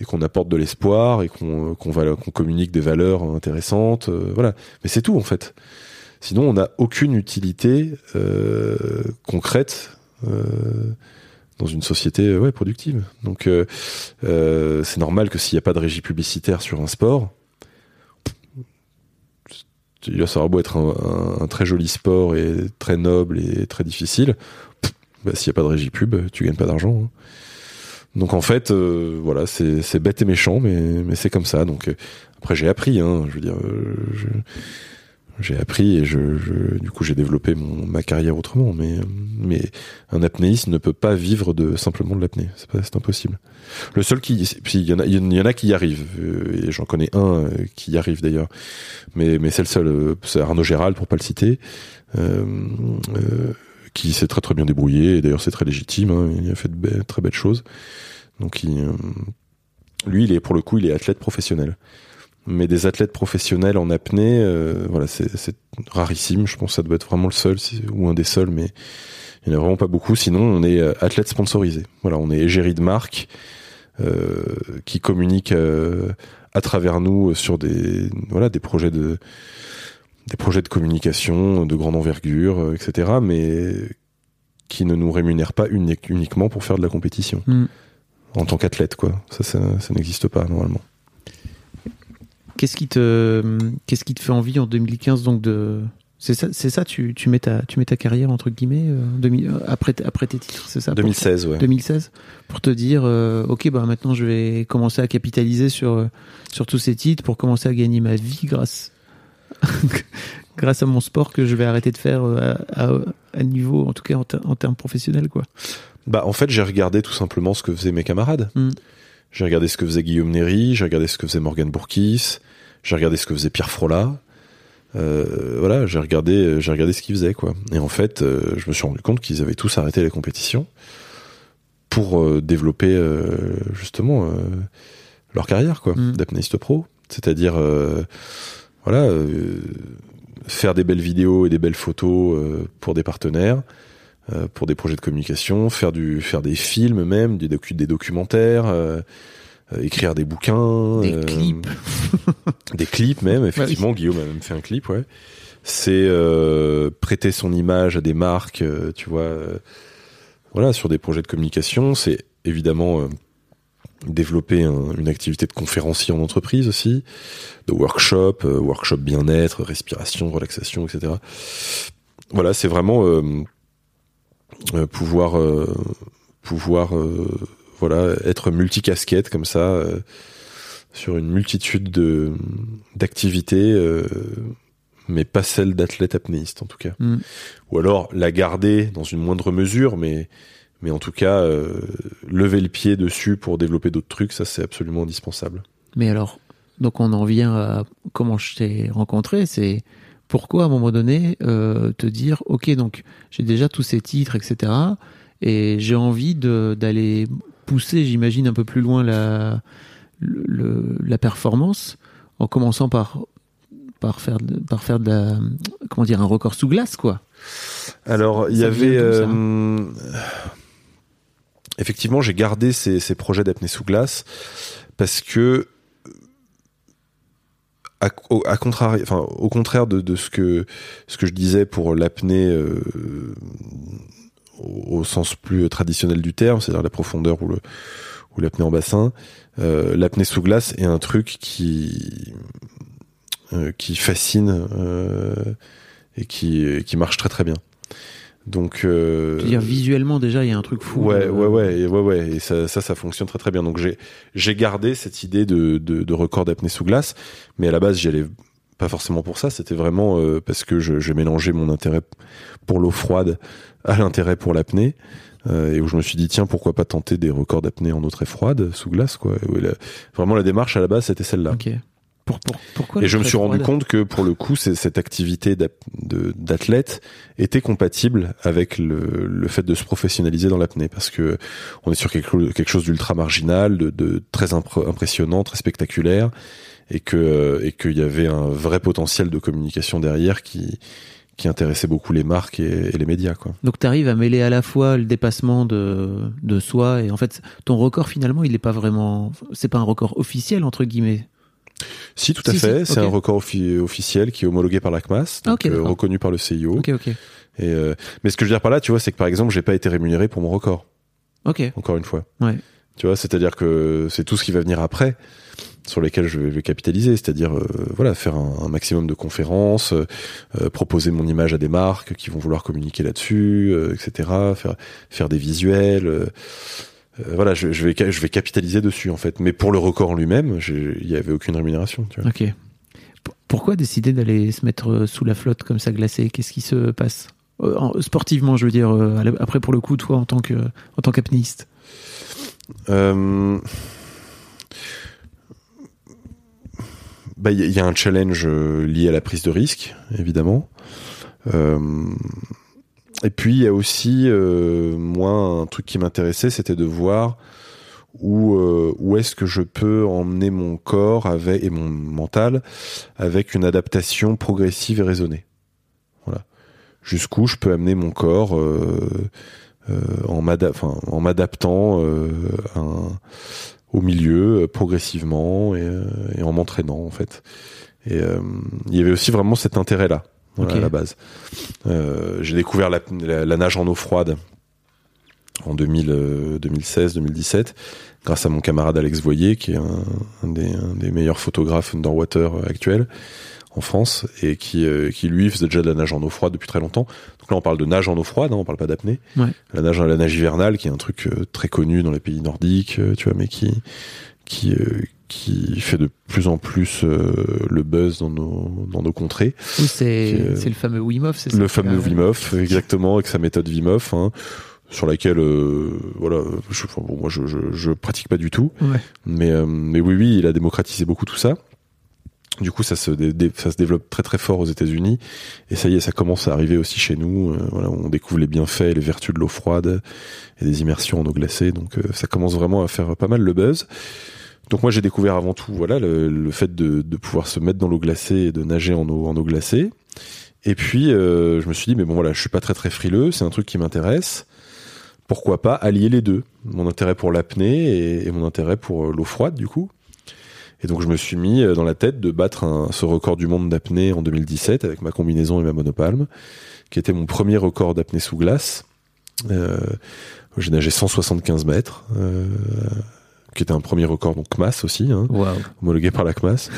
et qu'on apporte de l'espoir et qu'on qu'on communique des valeurs intéressantes. euh, voilà. Mais c'est tout en fait. Sinon, on n'a aucune utilité euh, concrète euh, dans une société euh, ouais, productive. Donc, euh, euh, c'est normal que s'il n'y a pas de régie publicitaire sur un sport, là, ça aura beau être un, très joli sport et très noble et très difficile. bah, S'il n'y a pas de régie pub, tu gagnes pas d'argent. hein. Donc en fait, euh, voilà, c'est bête et méchant, mais, mais c'est comme ça. Donc euh, après, j'ai appris. Hein, je veux dire, euh, j'ai appris et je, je- du coup, j'ai développé mon, ma carrière autrement. Mais, mais un apnéiste ne peut pas vivre de simplement de l'apnée. C'est impossible. Le seul qui, puis il y en a, il y en a qui y arrivent. euh, Et j'en connais un qui y arrive d'ailleurs mais mais c'est le seul c'est Arnaud Gérald pour pas le citer euh, euh, qui s'est très très bien débrouillé et d'ailleurs c'est très légitime hein, il a fait de très belles choses. Donc il, euh, lui il est pour le coup il est athlète professionnel. Mais des athlètes professionnels en apnée euh, voilà c'est rarissime. Je pense que ça doit être vraiment le seul ou un des seuls mais il n'y en a vraiment pas beaucoup. Sinon on est euh, athlète sponsorisé. Voilà on est égérie de marque qui communique à travers nous sur des voilà des projets de des projets de communication de grande envergure euh, etc mais qui ne nous rémunèrent pas uni- uniquement pour faire de la compétition. Hmm. en tant qu'athlète quoi. Ça ça, ça n'existe pas normalement. Qu'est-ce qui te, qu'est-ce qui te fait envie en 2015 donc de, c'est ça, c'est ça, tu, tu mets ta, tu mets ta carrière entre guillemets euh, 2000 euh, après, tes titres, c'est ça pour- 2016 ouais. 2016 pour te dire euh, ok bah maintenant je vais commencer à capitaliser sur sur tous ces titres pour commencer à gagner ma vie grâce grâce à mon sport que je vais arrêter de faire euh, à, à, à niveau en tout cas en, ter- en termes professionnels quoi Bah en fait j'ai regardé tout simplement ce que faisaient mes camarades. Mm. J'ai regardé ce que faisait Guillaume Néry, j'ai regardé ce que faisait Morgan Bourkis, j'ai regardé ce que faisait Pierre Frolat. Euh, voilà, j'ai regardé, j'ai regardé ce qu'ils faisaient quoi. Et en fait, euh, je me suis rendu compte qu'ils avaient tous arrêté les compétitions pour euh, développer justement leur carrière quoi, Mm. d'apnéiste pro. C'est-à-dire, voilà, euh, faire des belles vidéos et des belles photos euh, pour des partenaires euh, pour des projets de communication, faire du faire des films même, des, docu- des documentaires, écrire des bouquins, des clips des clips même. Effectivement, Guillaume a même fait un clip, ouais. C'est prêter son image à des marques, tu vois, voilà, sur des projets de communication. C'est évidemment développer un- une activité de conférencier en entreprise aussi, de workshop, euh, workshop bien-être, respiration, relaxation, etc. voilà, c'est vraiment pouvoir pouvoir voilà être multicasquette comme ça sur une multitude de d'activités mais pas celle d'athlète apnéiste en tout cas. Mm. Ou alors la garder dans une moindre mesure, mais mais en tout cas euh, lever le pied dessus pour développer d'autres trucs, ça c'est absolument indispensable. Mais alors, donc on en vient à comment je t'ai rencontré, c'est pourquoi à un moment donné euh, te dire ok donc j'ai déjà tous ces titres etc et j'ai envie d'aller pousser j'imagine un peu plus loin la le, la performance en commençant par par faire de, par faire de la, comment dire un record sous glace quoi. Alors il y avait euh, effectivement j'ai gardé ces, projets d'apnée sous glace parce que à, au, contraire, enfin, au contraire de, ce que je disais pour l'apnée euh, au, sens plus traditionnel du terme, c'est-à-dire la profondeur ou l'apnée en bassin, euh, l'apnée sous glace est un truc qui euh, fascine et qui marche très très bien. Donc, euh, dire visuellement déjà il y a un truc fou. Ouais, ouais, ouais, ouais, ouais, et ça, ça, ça fonctionne très très bien. Donc j'ai, j'ai gardé cette idée de, de, de record d'apnée sous glace, mais à la base j'y allais pas forcément pour ça. C'était vraiment parce que je, je mélangeais mon intérêt pour l'eau froide à l'intérêt pour l'apnée. et où je me suis dit tiens pourquoi pas tenter des records d'apnée en eau très froide sous glace quoi. vraiment la démarche à la base c'était celle-là. Pourquoi et je me suis rendu compte que pour le coup, cette activité d'athlète était compatible avec le, fait de se professionnaliser dans l'apnée, parce que on est sur quelque, chose d'ultra marginal, de, très impressionnant, très spectaculaire, et que et qu'il y avait un vrai potentiel de communication derrière qui qui intéressait beaucoup les marques et, les médias quoi. Donc tu arrives à mêler à la fois le dépassement de de soi et en fait ton record finalement il est pas vraiment c'est pas un record officiel entre guillemets si, tout à fait. C'est un record officiel qui est homologué par l'ACMAS, donc euh, reconnu par le CIO. Et euh, mais ce que je veux dire par là, tu vois, c'est que par exemple, j'ai pas été rémunéré pour mon record. Ok. Encore une fois. Ouais. Tu vois, c'est-à-dire que c'est tout ce qui va venir après sur lesquels je vais, capitaliser, c'est-à-dire euh, voilà faire un, maximum de conférences, proposer mon image à des marques qui vont vouloir communiquer là-dessus, etc. Faire faire des visuels. Euh, voilà, je, vais, je vais capitaliser dessus en fait. Mais pour le record en lui-même, il n'y avait aucune rémunération. Tu vois. Ok. pourquoi décider d'aller se mettre euh, sous la flotte comme ça glacée? Qu'est-ce qui se passe? Euh, sportivement, je veux dire. après, pour le coup, toi, en tant que en tant qu'apnéiste. Bah, il y, a un challenge lié à la prise de risque, évidemment. Euh, et puis il y a aussi euh, moi un truc qui m'intéressait, c'était de voir où euh, où est-ce que je peux emmener mon corps avec et mon mental avec une adaptation progressive et raisonnée. Voilà. Jusqu'où je peux amener mon corps euh, euh en m'adaptant euh, au milieu progressivement et, et en m'entraînant en fait. Et il y avait aussi vraiment cet à la base. Euh, j'ai découvert la, nage en eau froide en 2016-2017 euh, grâce à mon camarade Alex Voyer qui est un, des, meilleurs photographes underwater actuels en France et qui, euh, qui lui faisait déjà de la nage en eau froide depuis très longtemps. Donc là on parle de nage en eau froide, hein, on parle pas d'apnée. La nage la nage hivernale qui est un truc très connu dans les pays nordiques, tu vois, mais qui qui qui fait de plus en plus euh, le buzz dans nos, dans nos contrées. c'est euh, le fameux Wim Hof, c'est ça Le fameux Wim Hof, exactement, avec sa méthode Wim Hof, hein, sur laquelle, euh, voilà, je, bon, moi je, je, je, pratique pas du tout, ouais. mais, mais oui, oui, il a démocratisé beaucoup tout ça. Du coup, ça se, ça se développe très très fort aux États-Unis, et ça y est, ça commence à arriver aussi chez nous. voilà, on découvre les bienfaits, et les vertus de l'eau froide et des immersions en eau glacée, donc ça commence vraiment à faire pas mal le buzz. Donc moi j'ai découvert avant tout voilà le, fait de, de, pouvoir se mettre dans l'eau glacée et de nager en eau en eau glacée. Et puis euh, je me suis dit mais bon voilà je suis pas très très frileux, c'est un truc qui m'intéresse. Pourquoi pas allier les deux, mon intérêt pour l'apnée et, mon intérêt pour euh, l'eau froide du coup. Et donc je me suis mis euh, dans la tête de battre un, ce record du monde d'apnée en 2017 avec ma combinaison et ma monopalme, qui était mon premier record d'apnée sous glace. Euh, j'ai nagé 175 mètres euh, qui était un premier record, donc CMAS aussi, hein, homologué par la CMAS.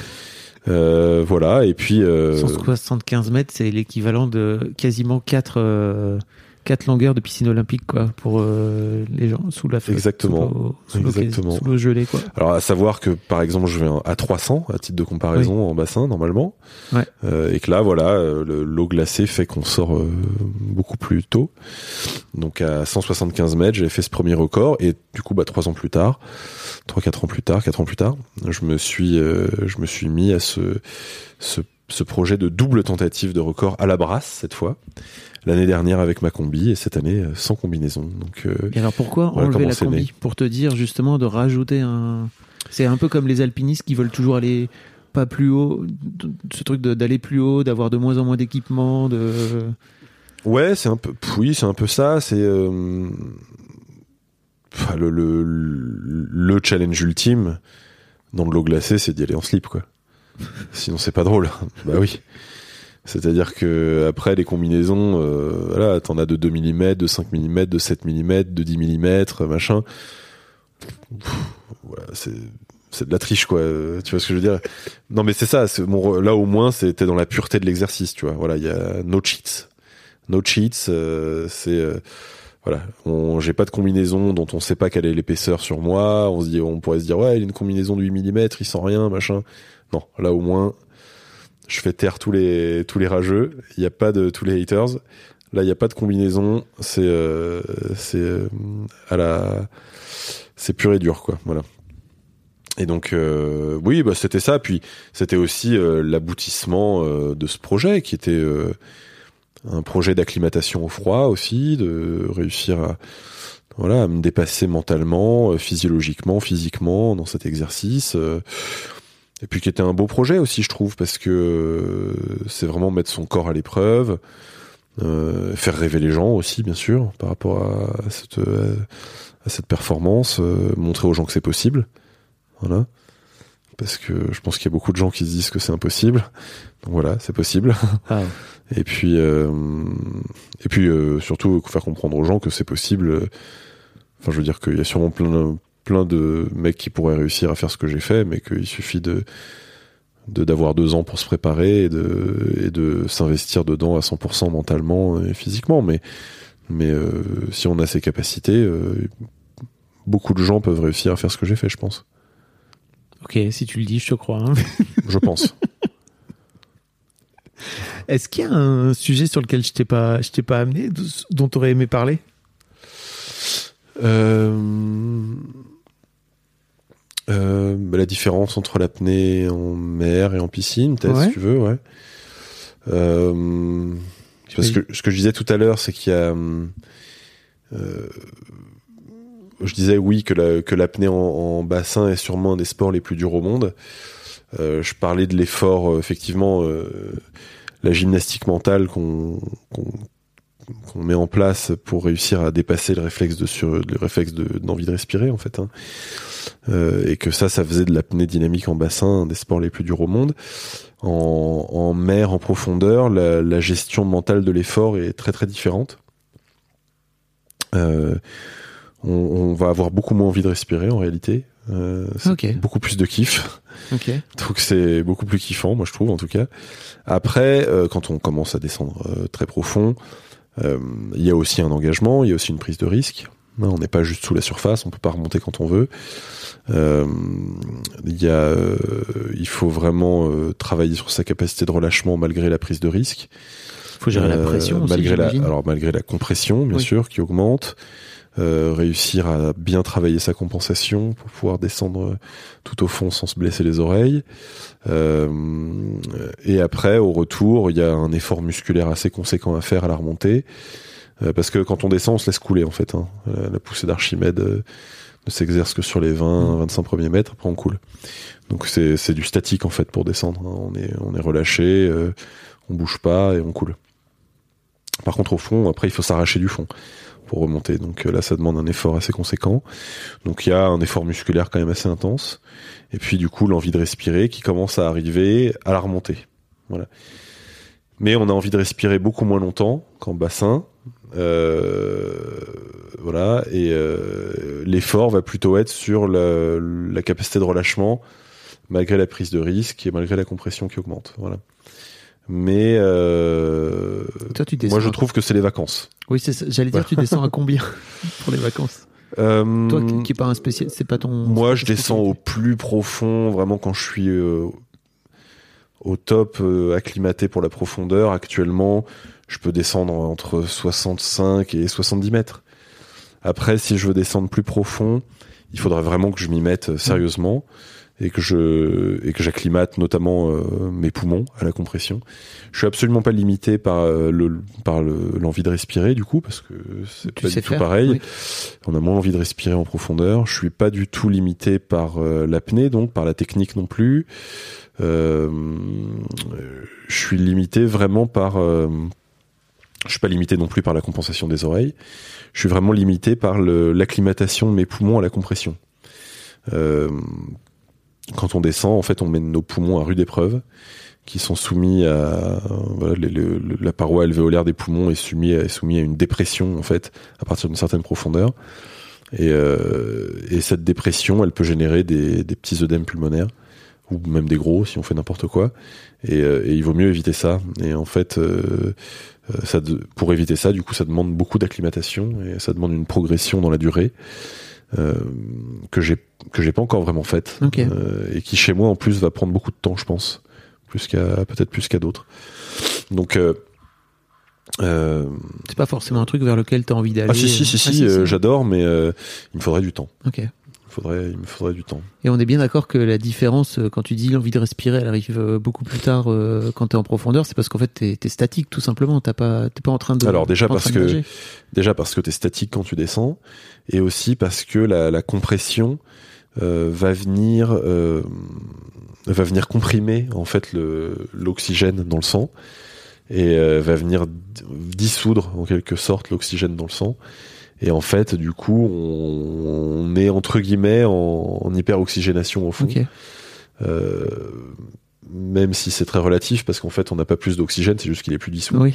Euh, voilà, et puis. Euh, 175 mètres, c'est l'équivalent de quasiment 4 euh, quatre longueurs de piscine olympique, quoi, pour euh, les gens sous la Exactement. Sous l'eau Exactement. sous l'eau gelée, quoi. Alors, à savoir que, par exemple, je vais à 300, à titre de comparaison, en bassin, normalement. Ouais. Euh, et que là, voilà, euh, le- l'eau glacée fait qu'on sort euh, beaucoup plus tôt. Donc, à 175 mètres, j'ai fait ce premier record. Et du coup, bah, trois ans plus tard, trois, quatre ans plus tard, quatre ans plus tard, je me suis, je me suis mis à ce, ce, ce projet de double tentative de record à la brasse, cette fois. L'année dernière avec ma combi et cette année euh, sans combinaison. Donc, euh, Et alors pourquoi Voilà enlever la combi. Pour te dire justement de rajouter un. C'est un peu comme les alpinistes qui veulent toujours aller pas plus haut, ce truc d'aller plus haut, d'avoir de moins en moins d'équipement, de. Ouais, c'est un peu, oui, c'est un peu ça. C'est euh, enfin, le, le le challenge ultime dans de l'eau glacée, c'est d'y aller en slip, quoi. Sinon, c'est pas drôle. bah oui. C'est-à-dire que après les combinaisons, euh, voilà, t'en as de 2 mm, de 5 mm, de 7 mm, de 10 mm, machin. Voilà, c'est de la triche quoi. Euh, tu vois ce que je veux dire? Non mais c'est ça là au moins c'était dans la pureté de l'exercice tu vois. Voilà il y a no cheats. No cheats euh, c'est euh, voilà. J'ai pas de combinaison dont on sait pas quelle est l'épaisseur sur moi. On se dit on pourrait se dire ouais il a une combinaison de 8 mm il sent rien machin. Non là au moins je fais taire tous les tous les rageux. Il y a pas de tous les haters. Là il y a pas de combinaison. C'est euh, c'est euh, à la c'est pur et dur quoi. Voilà. Et donc euh, oui bah c'était ça. Puis c'était aussi euh, l'aboutissement euh, de ce projet qui était euh, un projet d'acclimatation au froid aussi de réussir à voilà à me dépasser mentalement physiologiquement physiquement dans cet exercice et puis qui était un beau projet aussi je trouve parce que euh, c'est vraiment mettre son corps à l'épreuve euh, faire rêver les gens aussi bien sûr par rapport à cette euh, à cette performance euh, montrer aux gens que c'est possible. Voilà. Parce que je pense qu'il y a beaucoup de gens qui se disent que c'est impossible. Donc voilà c'est possible. Ah, et puis euh, et puis euh, surtout faire comprendre aux gens que c'est possible. Enfin je veux dire qu'il y a sûrement plein plein de mecs qui pourraient réussir à faire ce que j'ai fait mais qu'il suffit de de d'avoir deux ans pour se préparer et de et de s'investir dedans à 100% mentalement et physiquement mais mais euh, si on a ces capacités euh, beaucoup de gens peuvent réussir à faire ce que j'ai fait je pense ok, si tu le dis, je te crois. hein. je pense Est-ce qu'il y a un sujet sur lequel je t'ai pas, je t'ai pas amené, dont tu aurais aimé parler? Euh, euh, bah, la différence entre l'apnée en mer et en piscine, peut-être, Ouais. si tu veux, ouais. Euh, parce que ce que je disais tout à l'heure, c'est qu'il y a. euh, je disais oui que la- que l'apnée en, en bassin est sûrement un des sports les plus durs au monde. Je parlais de l'effort, effectivement, la gymnastique mentale qu'on qu'on qu'on met en place pour réussir à dépasser le réflexe de sur le réflexe de- d'envie de, respirer en fait hein. Euh, et que ça ça faisait de l'apnée dynamique en bassin un des sports les plus durs au monde. En, en mer en profondeur la, la gestion mentale de l'effort est très très différente. Euh, on, on va avoir beaucoup moins envie de respirer en réalité. Euh, beaucoup plus de kiff. Donc c'est beaucoup plus kiffant, moi je trouve en tout cas. Après, quand on commence à descendre très profond, il y a aussi un engagement, il y a aussi une prise de risque. Hein, on n'est pas juste sous la surface, on peut pas remonter quand on veut. Euh, Il y a, euh, il faut vraiment euh, travailler sur sa capacité de relâchement malgré la prise de risque. Faut gérer la Euh, pression aussi, malgré la, j'imagine. alors malgré la compression bien Oui. sûr qui augmente, euh, réussir à bien travailler sa compensation pour pouvoir descendre euh, tout au fond sans se blesser les oreilles. Euh, et après au retour, il y a un effort musculaire assez conséquent à faire à la remontée. Euh, parce que quand on descend, on se laisse couler en fait. hein. La, la poussée d'Archimède ne s'exerce que sur les 20, 25 premiers mètres, après on coule. Donc c'est c'est du statique en fait pour descendre. hein. On est on est relâché, on bouge pas et on coule. Par contre au fond, après il faut s'arracher du fond pour remonter. Donc euh, là ça demande un effort assez conséquent. Donc il y a un effort musculaire quand même assez intense. Et puis du coup l'envie de respirer qui commence à arriver à la remontée. Voilà. Mais on a envie de respirer beaucoup moins longtemps qu'en bassin. Euh, voilà. Et euh, l'effort va plutôt être sur la, la capacité de relâchement malgré la prise de risque et malgré la compression qui augmente. Voilà. Mais euh, Toi, tu descends moi, je trouve que c'est les vacances. Oui, c'est ça. j'allais dire, tu descends à combien pour les vacances? Euh, Toi, qui- qui pas un spécial, c'est pas ton. Moi, je descends au plus profond, vraiment quand je suis euh, au top, euh, acclimaté pour la profondeur. Actuellement, je peux descendre entre 65 et 70 mètres. Après, si je veux descendre plus profond, il faudrait vraiment que je m'y mette euh, sérieusement et que je et que j'acclimate notamment euh, mes poumons à la compression. Je suis absolument pas limité par euh, le par le- l'envie de respirer du coup parce que c'est pas du tout faire, pareil. oui. On a moins envie de respirer en profondeur. Je suis pas du tout limité par euh, l'apnée, donc par la technique non plus. Je suis limité vraiment par. je suis pas limité non plus par la compensation des oreilles. Je suis vraiment limité par l'acclimatation de mes poumons à la compression. Euh, quand on descend, en fait, on met nos poumons à rude épreuve, qui sont soumis à voilà, la paroi alvéolaire des poumons est soumise soumis à une dépression en fait à partir d'une certaine profondeur. Et, euh, et cette dépression, elle peut générer des, petits œdèmes pulmonaires ou même des gros si on fait n'importe quoi. Et, euh, il vaut mieux éviter ça. Et en fait, euh, euh, pour éviter ça, du coup, ça demande beaucoup d'acclimatation et ça demande une progression dans la durée euh, que j'ai que j'ai pas encore vraiment faite Ok. Euh, et qui chez moi en plus va prendre beaucoup de temps, je pense, plus qu'à peut-être plus qu'à d'autres. Donc euh, euh, C'est pas forcément un truc vers lequel tu as envie d'aller. ah si si si, Ah, si, euh, j'adore, mais euh, il me faudrait du temps. Ok. Il me faudrait il me faudrait du temps. Et on est bien d'accord que la différence, euh, quand tu dis l'envie de respirer, elle arrive euh, beaucoup plus tard euh, quand tu es en profondeur, c'est parce qu'en fait, tu es, statique, tout simplement. T'as pas, t'es pas en train de. Alors, déjà parce que-. Déjà parce que tu es statique quand tu descends, et aussi parce que la, la compression euh, va venir euh, va venir comprimer en fait l'oxygène dans le sang et euh, va venir dissoudre en quelque sorte l'oxygène dans le sang. Et en fait, du coup, on, on est entre guillemets en, en hyperoxygénation au fond. Ok. Euh, même si c'est très relatif parce qu'en fait on n'a pas plus d'oxygène, c'est juste qu'il est plus dissous. Oui.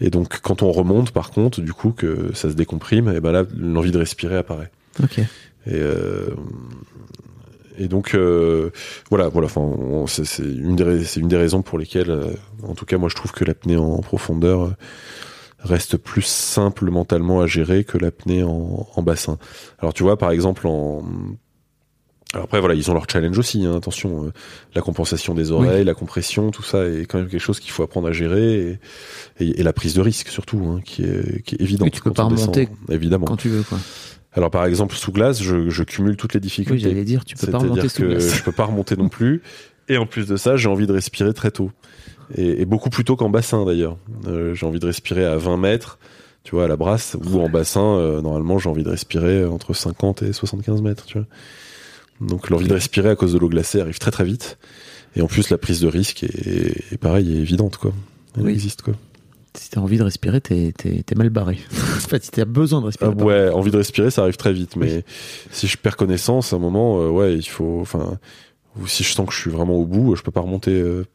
Et donc quand on remonte par contre, du coup que ça se décomprime, et ben là l'envie de respirer apparaît. Ok. Et, euh, et donc euh, voilà, voilà. Enfin, une des c'est une des raisons pour lesquelles, euh, en tout cas moi je trouve que l'apnée en profondeur euh, reste plus simple mentalement à gérer que l'apnée en, en bassin. Alors tu vois par exemple en alors après voilà ils ont leur challenge aussi hein, attention euh, la compensation des oreilles la compression tout ça est quand même quelque chose qu'il faut apprendre à gérer et, et- et la prise de risque surtout hein, qui est qui est évidente Oui, tu peux pas descend, remonter évidemment Quand tu veux, quoi. alors par exemple sous glace je, je cumule toutes les Oui, difficultés j'allais dire, tu peux pas remonter sous que glace. je peux pas remonter non plus. Et en plus de ça, j'ai envie de respirer très tôt. Et, et beaucoup plus tôt qu'en bassin d'ailleurs. Euh, j'ai envie de respirer à 20 mètres, tu vois, à la brasse, ou en bassin, euh, normalement, j'ai envie de respirer entre 50 et 75 mètres, tu vois. Donc l'envie de respirer à cause de l'eau glacée arrive très très vite. Et en plus, la prise de risque est, est pareil, est évidente, quoi. Elle Oui. existe, quoi. Si t'as envie de respirer, t'es, t'es, t'es mal barré. en fait, si t'as besoin de respirer. Ah, ouais, envie de respirer, ça arrive très vite. Mais si je perds connaissance, à un moment, euh, ouais, il faut, enfin, ou si je sens que je suis vraiment au bout, je peux pas remonter. euh,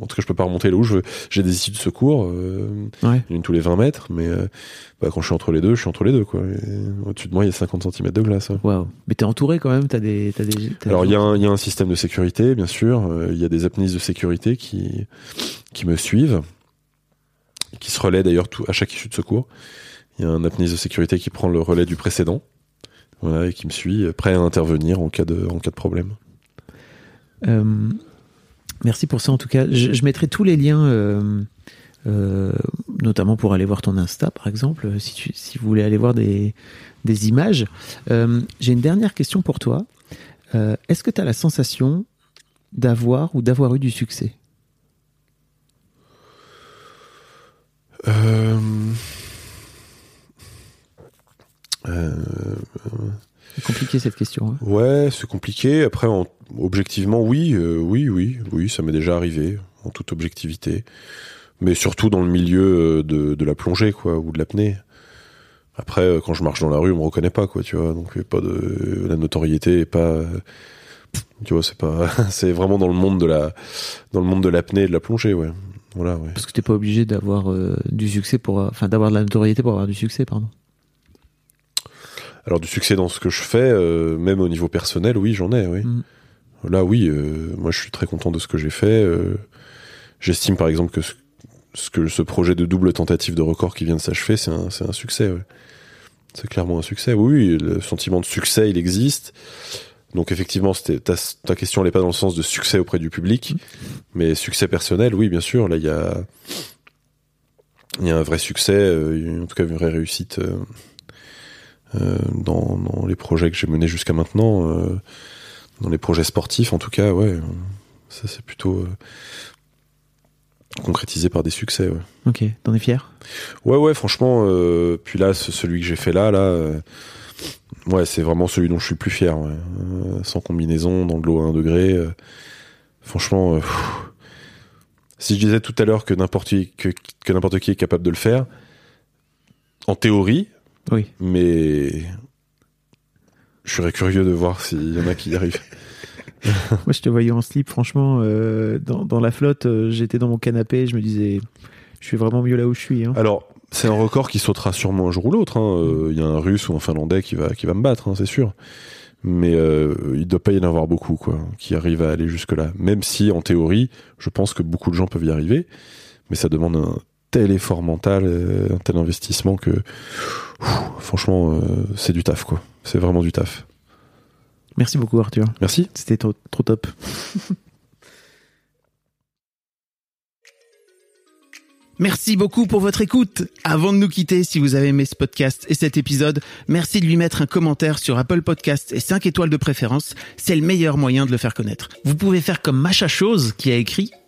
en tout cas, je peux pas remonter là où je veux. J'ai des issues de secours, euh, Ouais. une tous les 20 mètres, mais euh, bah, quand je suis entre les deux, je suis entre les deux, quoi. Au-dessus de moi, il y a 50 cm de glace. ouais. Waouh. Mais t'es entouré quand même, t'as des, t'as des. Alors il y, a un- il y a un système de sécurité, bien sûr. euh, Il y a des apnéistes de sécurité qui qui me suivent, qui se relaient d'ailleurs à chaque issue de secours. Il y a un apnéiste de sécurité qui prend le relais du précédent, voilà, et qui me suit, prêt à intervenir en cas de en cas de problème. Merci pour ça en tout cas. Je, mettrai tous les liens, euh, euh, notamment pour aller voir ton Insta par exemple, euh, si, tu, si vous voulez aller voir des, des images. J'ai une dernière question pour toi. Est-ce que tu as la sensation d'avoir ou d'avoir eu du succès? Compliqué cette question. hein. Ouais, c'est compliqué. Après, en- objectivement, oui, euh, oui, oui, oui, ça m'est déjà arrivé, en toute objectivité. Mais surtout dans le milieu euh, de, de la plongée, quoi, ou de l'apnée. Après, euh, quand je marche dans la rue, on me reconnaît pas, quoi, tu vois. Donc, pas de la notoriété est pas, tu vois, c'est pas, c'est vraiment dans le monde de la, dans le monde de l'apnée et de la plongée, ouais. Voilà, ouais. Parce que t'es pas obligé d'avoir euh, du succès pour, enfin d'avoir de la notoriété pour avoir du succès, pardon. Alors du succès dans ce que je fais, euh, même au niveau personnel, oui, j'en ai, oui. Mm. là, oui, euh, moi, je suis très content de ce que j'ai fait. Euh, J'estime, par exemple, que ce, ce que ce projet de double tentative de record qui vient de s'achever, c'est un, succès. ouais. C'est clairement un succès. Oui, oui, le sentiment de succès, il existe. Donc effectivement, ta, ta question n'est pas dans le sens de succès auprès du public, mais succès personnel, oui, bien sûr. Là, il y a, il y a un vrai succès, euh, en tout cas une vraie réussite euh, dans, dans les projets que j'ai menés jusqu'à maintenant, euh, dans les projets sportifs, en tout cas, ouais. Ça, c'est plutôt euh, concrétisé par des succès. Ouais, Ok, t'en es fier? Ouais, ouais franchement. euh, puis là, ce- celui que j'ai fait là, là. euh, Ouais, c'est vraiment celui dont je suis le plus fier. ouais. Euh, sans combinaison, dans de l'eau à 1 degré. euh, franchement, euh, pff. si je disais tout à l'heure que n'importe qui, que, que n'importe qui est capable de le faire, en théorie, Oui. mais je serais curieux de voir s'il y en a qui y arrivent. Moi, je te voyais en slip, franchement, euh, dans, dans la flotte, euh, j'étais dans mon canapé, je me disais, je suis vraiment mieux là où je suis. hein. Alors, c'est un record qui sautera sûrement un jour ou l'autre. hein. Euh, Il y a un Russe ou un Finlandais qui va, qui va me battre, hein, c'est sûr. Mais euh, il doit pas y en avoir beaucoup, quoi, qui arrivent à aller jusque-là. Même si, en théorie, je pense que beaucoup de gens peuvent y arriver, mais ça demande un tel effort mental, euh, un tel investissement que, pff, franchement, euh, c'est du taf, quoi. C'est vraiment du taf. Merci beaucoup, Arthur. Merci. C'était trop, trop top. Merci beaucoup pour votre écoute. Avant de nous quitter, si vous avez aimé ce podcast et cet épisode, merci de lui mettre un commentaire sur Apple Podcast et 5 étoiles de préférence. C'est le meilleur moyen de le faire connaître. Vous pouvez faire comme Macha Chose qui a écrit